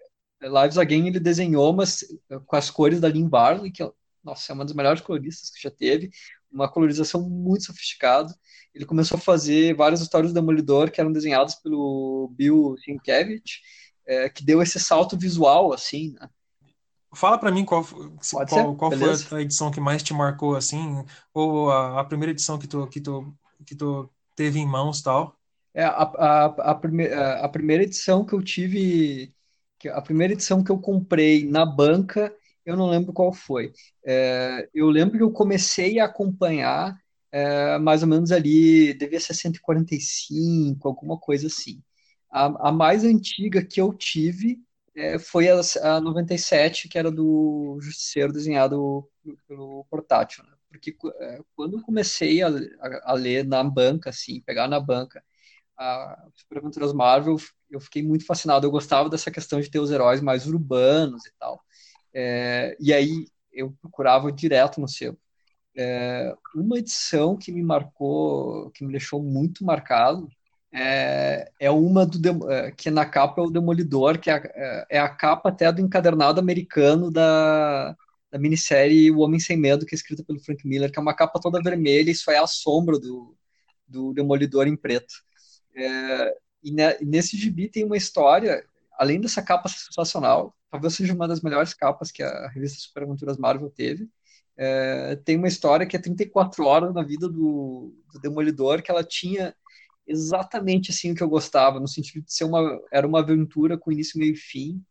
Lives Again ele desenhou, mas com as cores da Lynn Barley, que nossa, é uma das melhores coloristas que já teve, uma colorização muito sofisticada ele começou a fazer várias histórias do Demolidor que eram desenhadas pelo Bill Sienkiewicz, é, que deu esse salto visual, assim, né? Fala para mim qual, qual, qual foi a edição que mais te marcou, assim, ou a, a, primeira edição que tu, que, tu, que tu teve em mãos tal. É, a, a, a, prime, a primeira edição que eu tive, a primeira edição que eu comprei na banca, eu não lembro qual foi. É, eu lembro que eu comecei a acompanhar é, mais ou menos ali, devia ser 145, alguma coisa assim. A, a mais antiga que eu tive é, foi a, a 97, que era do Justiceiro desenhado pelo portátil, né? Porque é, quando eu comecei a, a, a, ler na banca, assim, pegar na banca a Super Aventuras Marvel, eu fiquei muito fascinado. Eu gostava dessa questão de ter os heróis mais urbanos e tal. É, e aí eu procurava direto no sebo. É, uma edição que me marcou, que me deixou muito marcado, é, é uma do é, que na capa é o Demolidor, que é a, é, é a capa até do encadernado americano da, da minissérie O Homem Sem Medo, que é escrita pelo Frank Miller, que é uma capa toda vermelha e só é a sombra do, do Demolidor em preto. É, e, ne, nesse gibi tem uma história, além dessa capa sensacional, talvez seja uma das melhores capas que a revista Super Aventuras Marvel teve, é, tem uma história que é 34 horas na vida do, do, Demolidor, que ela tinha exatamente assim o que eu gostava, no sentido de ser uma, era uma aventura com início, meio e fim,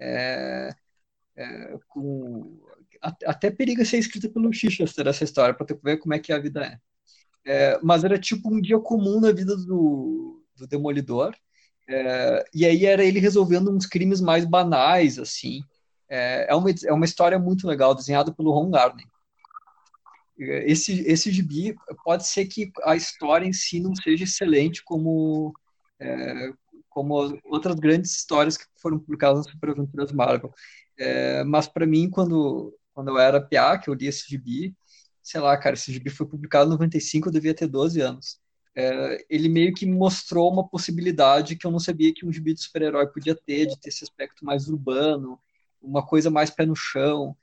é, é, com, até periga ser escrita pelo Chichester essa história, para ver como é que a vida é. é. Mas era tipo um dia comum na vida do, do Demolidor, é, e aí era ele resolvendo uns crimes mais banais, assim, é, é, uma, é uma história muito legal, desenhada pelo Ron Garner esse, esse gibi pode ser que a história em si não seja excelente como, é, como outras grandes histórias que foram publicadas nas Super Aventuras Marvel. É, mas para mim, quando, quando eu era PA, que eu li esse gibi, sei lá, cara, esse gibi foi publicado em 95, eu devia ter 12 anos. É, ele meio que mostrou uma possibilidade que eu não sabia que um gibi de super-herói podia ter, de ter esse aspecto mais urbano, uma coisa mais pé no chão,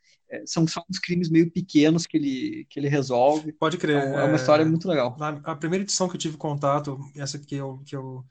são só uns crimes meio pequenos que ele, que ele resolve. Pode crer. Então, é uma história muito legal. A, a, primeira edição que eu tive contato, essa que eu, que eu,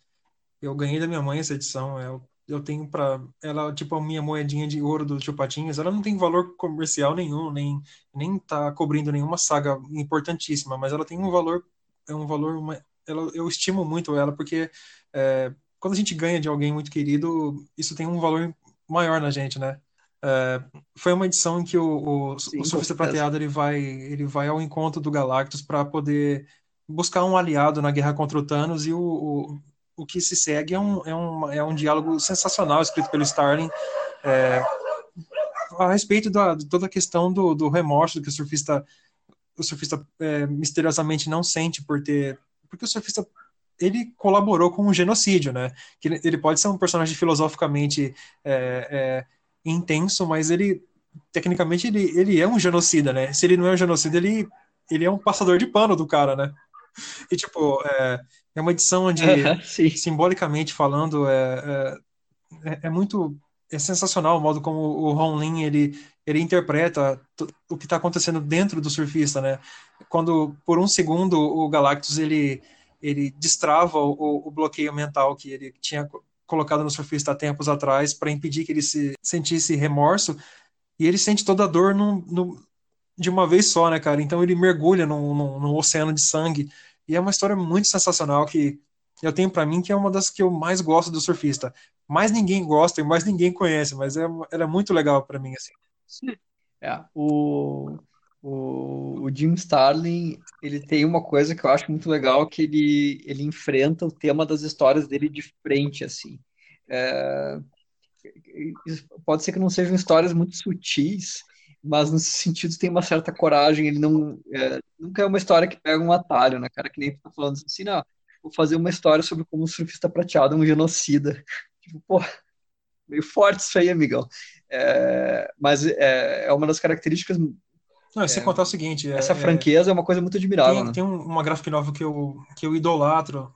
eu ganhei da minha mãe, essa edição, é, eu tenho para ela, tipo a minha moedinha de ouro do Tio Patinhas, ela não tem valor comercial nenhum, nem nem tá cobrindo nenhuma saga importantíssima, mas ela tem um valor é um valor uma, ela, eu estimo muito ela porque é, quando a gente ganha de alguém muito querido, isso tem um valor maior na gente, né? É, foi uma edição em que o, o, Sim, o Surfista Prateado ele vai, ele vai ao encontro do Galactus para poder buscar um aliado na guerra contra o Thanos e o, o, o que se segue é um, é, um, é um diálogo sensacional escrito pelo Starling é, a respeito da, de toda a questão do, do remorso que o surfista o surfista é, misteriosamente não sente por ter porque o surfista ele colaborou com um genocídio, né? Que ele pode ser um personagem filosoficamente é, é, intenso, mas ele tecnicamente ele, ele é um genocida, né? Se ele não é um genocida, ele, ele é um passador de pano do cara, né? E tipo, é, é uma edição onde, simbolicamente falando, é, é, é, muito é sensacional o modo como o Ron Lin ele, ele interpreta o que está acontecendo dentro do surfista, né? Quando por um segundo o Galactus ele ele destrava o, o bloqueio mental que ele tinha colocado no surfista há tempos atrás para impedir que ele se sentisse remorso e ele sente toda a dor no, de uma vez só, né, cara? Então ele mergulha no, no oceano de sangue e é uma história muito sensacional que eu tenho para mim que é uma das que eu mais gosto do surfista. Mais ninguém gosta e mais ninguém conhece, mas é, ela é muito legal para mim assim. Sim. É, o, o, o Jim Starlin ele tem uma coisa que eu acho muito legal que ele, ele enfrenta o tema das histórias dele de frente assim. É, pode ser que não sejam histórias muito sutis mas nesse sentido tem uma certa coragem. Ele não é, nunca é uma história que pega um atalho né cara? Que nem tá falando assim não vou fazer uma história sobre como o surfista prateado é um genocida. Tipo pô meio forte isso aí amigão. É, mas é, é uma das características não, você é, contar o seguinte. Essa é, franqueza é uma coisa muito admirável. Tem, né? tem uma graphic novel que eu, que eu idolatro,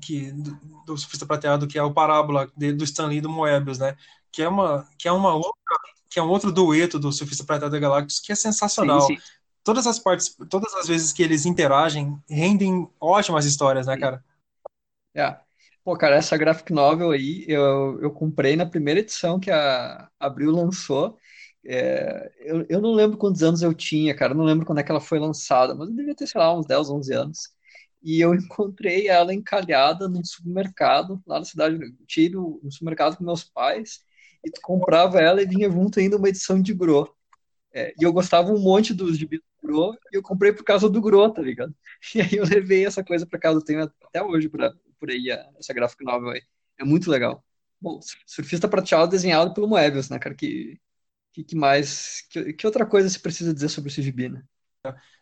que, do, do Surfista Prateado, que é o Parábola de, do Stanley e do Moebius, né? Que é uma, que é uma outra, que é um outro dueto do Surfista Prateado da Galactus que é sensacional. Sim, sim. Todas as partes, todas as vezes que eles interagem, rendem ótimas histórias, né, cara? É. Pô, cara, essa graphic novel aí, eu, eu comprei na primeira edição que a Abril lançou. É, eu, eu não lembro quantos anos eu tinha, cara, não lembro quando é que ela foi lançada, mas eu devia ter, sei lá, uns 10, 11 anos. E eu encontrei ela encalhada num supermercado, lá na cidade, ido no supermercado com meus pais, e tu comprava ela e vinha junto ainda uma edição de Gro. É, e eu gostava um monte dos de Gro, e eu comprei por causa do Gro, tá ligado? E aí eu levei essa coisa pra casa, eu tenho até hoje pra, por aí, essa gráfica nova aí. É muito legal. Bom, surfista prateado desenhado pelo Moebius, né, cara, que que, que mais? Que, que, outra coisa você precisa dizer sobre o CGB, né?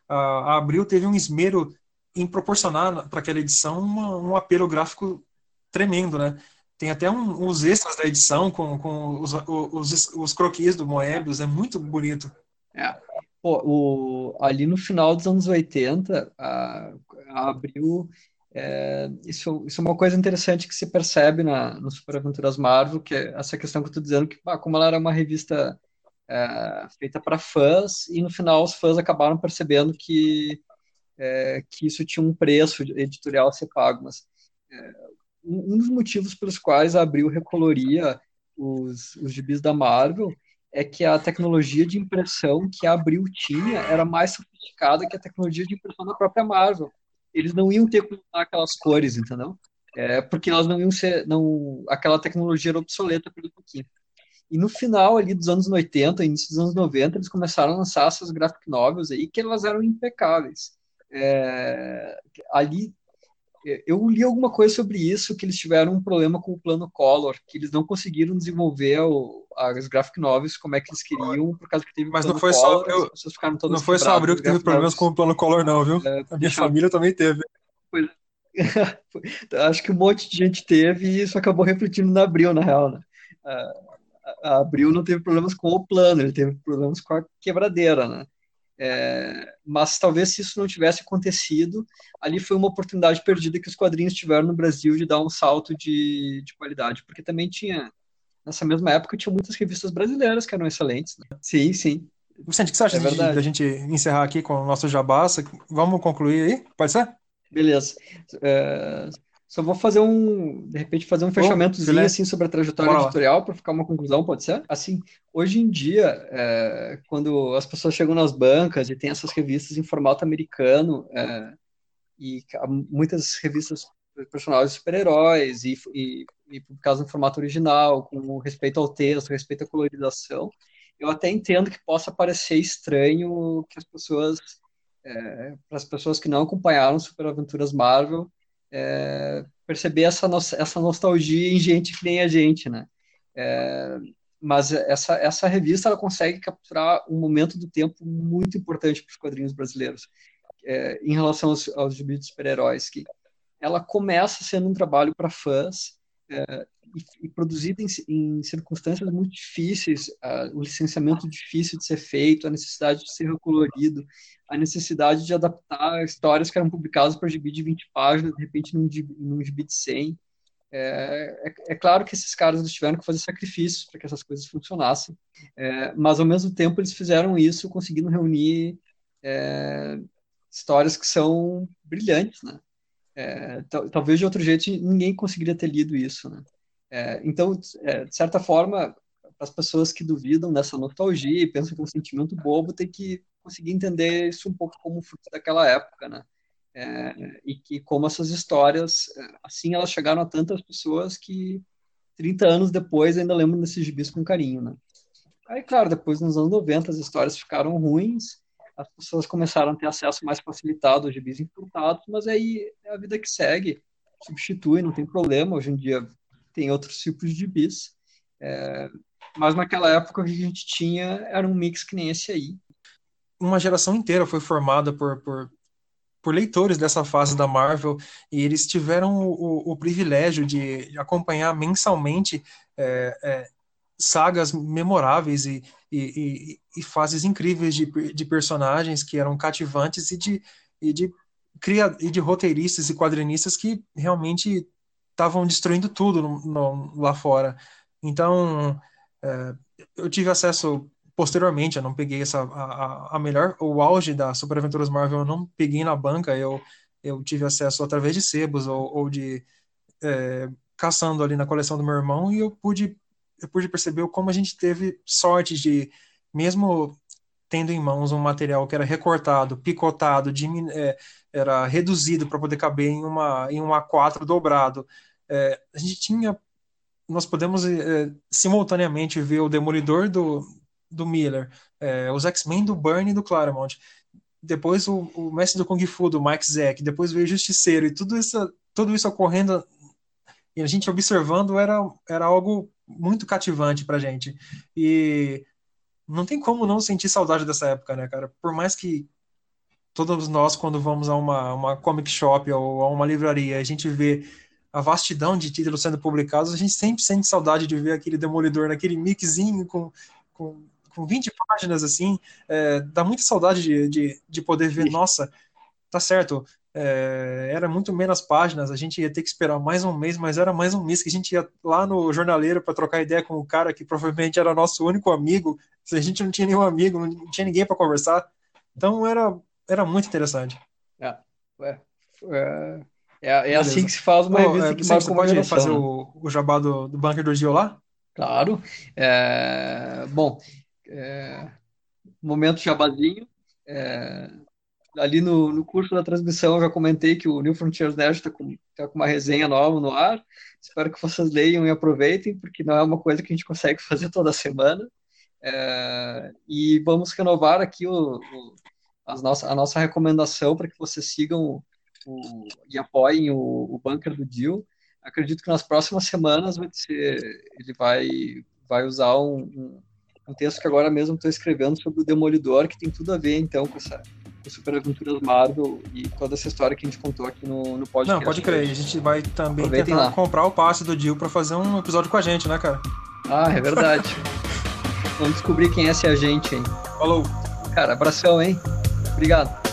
A Abril teve um esmero em proporcionar para aquela edição uma, um apelo gráfico tremendo, né? Tem até um, os extras da edição com, com os, os, os croquis do Moebius, é muito bonito. É. Pô, o, ali no final dos anos 80, a, a Abril é, isso, isso é uma coisa interessante que se percebe na, no Super Aventuras Marvel, que é essa questão que eu estou dizendo, que ah, como ela era uma revista é, feita para fãs, e no final os fãs acabaram percebendo que, é, que isso tinha um preço editorial a ser pago. Mas é, um dos motivos pelos quais a Abril recoloria os, os gibis da Marvel é que a tecnologia de impressão que a Abril tinha era mais sofisticada que a tecnologia de impressão da própria Marvel. Eles não iam ter que usar aquelas cores, entendeu? É, porque elas não iam ser, não, aquela tecnologia era obsoleta pelo pouquinho. E no final ali dos anos 80, início dos anos 90, eles começaram a lançar essas graphic novels aí, que elas eram impecáveis. É, ali, eu li alguma coisa sobre isso, que eles tiveram um problema com o plano Color, que eles não conseguiram desenvolver o, as graphic novels como é que eles queriam, por causa que teve Mas não foi só eu, não foi só abril que teve problemas com o plano Color não, viu? É, a minha família também teve. Pois, acho que um monte de gente teve e isso acabou refletindo na abril, na real, né? Uh, Abril não teve problemas com o plano, ele teve problemas com a quebradeira, né? É, mas talvez se isso não tivesse acontecido, ali foi uma oportunidade perdida que os quadrinhos tiveram no Brasil de dar um salto de, de qualidade, porque também tinha, nessa mesma época, tinha muitas revistas brasileiras que eram excelentes. Né? Sim, sim. Vicente, o que você acha é de, a gente encerrar aqui com o nosso jabaça? Vamos concluir aí? Pode ser? Beleza. É, Só vou fazer um, de repente, fazer um fechamentozinho assim sobre a trajetória Bora editorial para ficar uma conclusão, pode ser? Assim, hoje em dia, é, quando as pessoas chegam nas bancas e tem essas revistas em formato americano, é, e muitas revistas personagens super-heróis e, e, e publicadas no formato original, com respeito ao texto, respeito à colorização, eu até entendo que possa parecer estranho que as pessoas, é, para as pessoas que não acompanharam Super Aventuras Marvel, é, perceber essa, no, essa nostalgia em gente que nem a gente, né? É, mas essa, essa revista ela consegue capturar um momento do tempo muito importante para os quadrinhos brasileiros é, em relação aos, aos super-heróis, que ela começa sendo um trabalho para fãs e produzida em, em, circunstâncias muito difíceis, uh, o licenciamento difícil de ser feito, a necessidade de ser recolorido, a necessidade de adaptar histórias que eram publicadas para gibi de 20 páginas, de repente num, num gibi de 100. É, é, é, claro que esses caras tiveram que fazer sacrifícios para que essas coisas funcionassem, é, mas ao mesmo tempo eles fizeram isso conseguindo reunir é, histórias que são brilhantes, né? É, talvez de outro jeito ninguém conseguiria ter lido isso, né? É, então, é, de certa forma, as pessoas que duvidam dessa nostalgia e pensam que é um sentimento bobo, tem que conseguir entender isso um pouco como fruto daquela época, né? É, e que como essas histórias, é, assim, elas chegaram a tantas pessoas que 30 anos depois ainda lembram desses gibis com carinho, né? Aí, claro, depois nos anos 90 as histórias ficaram ruins, as pessoas começaram a ter acesso mais facilitado aos gibis importados, mas aí é a vida que segue, substitui, não tem problema, hoje em dia tem outros tipos de gibis, é, mas naquela época o que a gente tinha era um mix que nem esse aí. Uma geração inteira foi formada por, por, por leitores dessa fase da Marvel e eles tiveram o, o, o privilégio de acompanhar mensalmente é, é, sagas memoráveis e, e, e, e, fases incríveis de, de personagens que eram cativantes e de, e de, cria, e de roteiristas e quadrinistas que realmente estavam destruindo tudo no, no, lá fora. Então, é, eu tive acesso posteriormente, eu não peguei essa a, a, melhor, o auge da Super Aventuras Marvel, eu não peguei na banca, eu, eu tive acesso através de sebos ou, ou de é, caçando ali na coleção do meu irmão e eu pude eu pude perceber como a gente teve sorte de, mesmo tendo em mãos um material que era recortado, picotado, é, era reduzido para poder caber em, uma, em um A4 dobrado, é, a gente tinha, nós podemos é, simultaneamente ver o Demolidor do, do Miller, é, os X-Men do Byrne e do Claremont, depois o, o Mestre do Kung Fu do Mike Zeck, depois veio o Justiceiro, e tudo isso, tudo isso ocorrendo e a gente observando era, era algo muito cativante pra gente. E não tem como não sentir saudade dessa época, né, cara? Por mais que todos nós, quando vamos a uma, uma comic shop ou a uma livraria, a gente vê a vastidão de títulos sendo publicados, a gente sempre sente saudade de ver aquele Demolidor naquele mixinho com, com, com 20 páginas, assim. É, dá muita saudade de, de, de poder ver, nossa, tá certo, é, era muito menos páginas, a gente ia ter que esperar mais um mês, mas era mais um mês que a gente ia lá no jornaleiro para trocar ideia com o cara que provavelmente era nosso único amigo, se a gente não tinha nenhum amigo, não tinha ninguém para conversar. Então era, era muito interessante. É, é, é, é, é assim que se faz uma revista é, que marca Você pode fazer né? o, o jabá do, do Bunker do Gil lá? Claro. É, bom, é, momento jabazinho. Ali no, no curso da transmissão eu já comentei que o New Frontiers Nerd está com, tá com uma resenha nova no ar. Espero que vocês leiam e aproveitem, porque não é uma coisa que a gente consegue fazer toda semana. É, e vamos renovar aqui o, o as nossa, a nossa recomendação para que vocês sigam o, e apoiem o, o Bunker do Deal. Acredito que nas próximas semanas vai ser, ele vai, vai usar um, um, um texto que agora mesmo estou escrevendo sobre o Demolidor, que tem tudo a ver então com essa Super Aventuras Marvel e toda essa história que a gente contou aqui no, no podcast. Não, pode crer. A gente vai também Aproveitem tentar lá. comprar o passe do Dio para fazer um episódio com a gente, né, cara? Ah, é verdade. Vamos descobrir quem é esse agente, hein? Falou. Cara, abração, hein? Obrigado.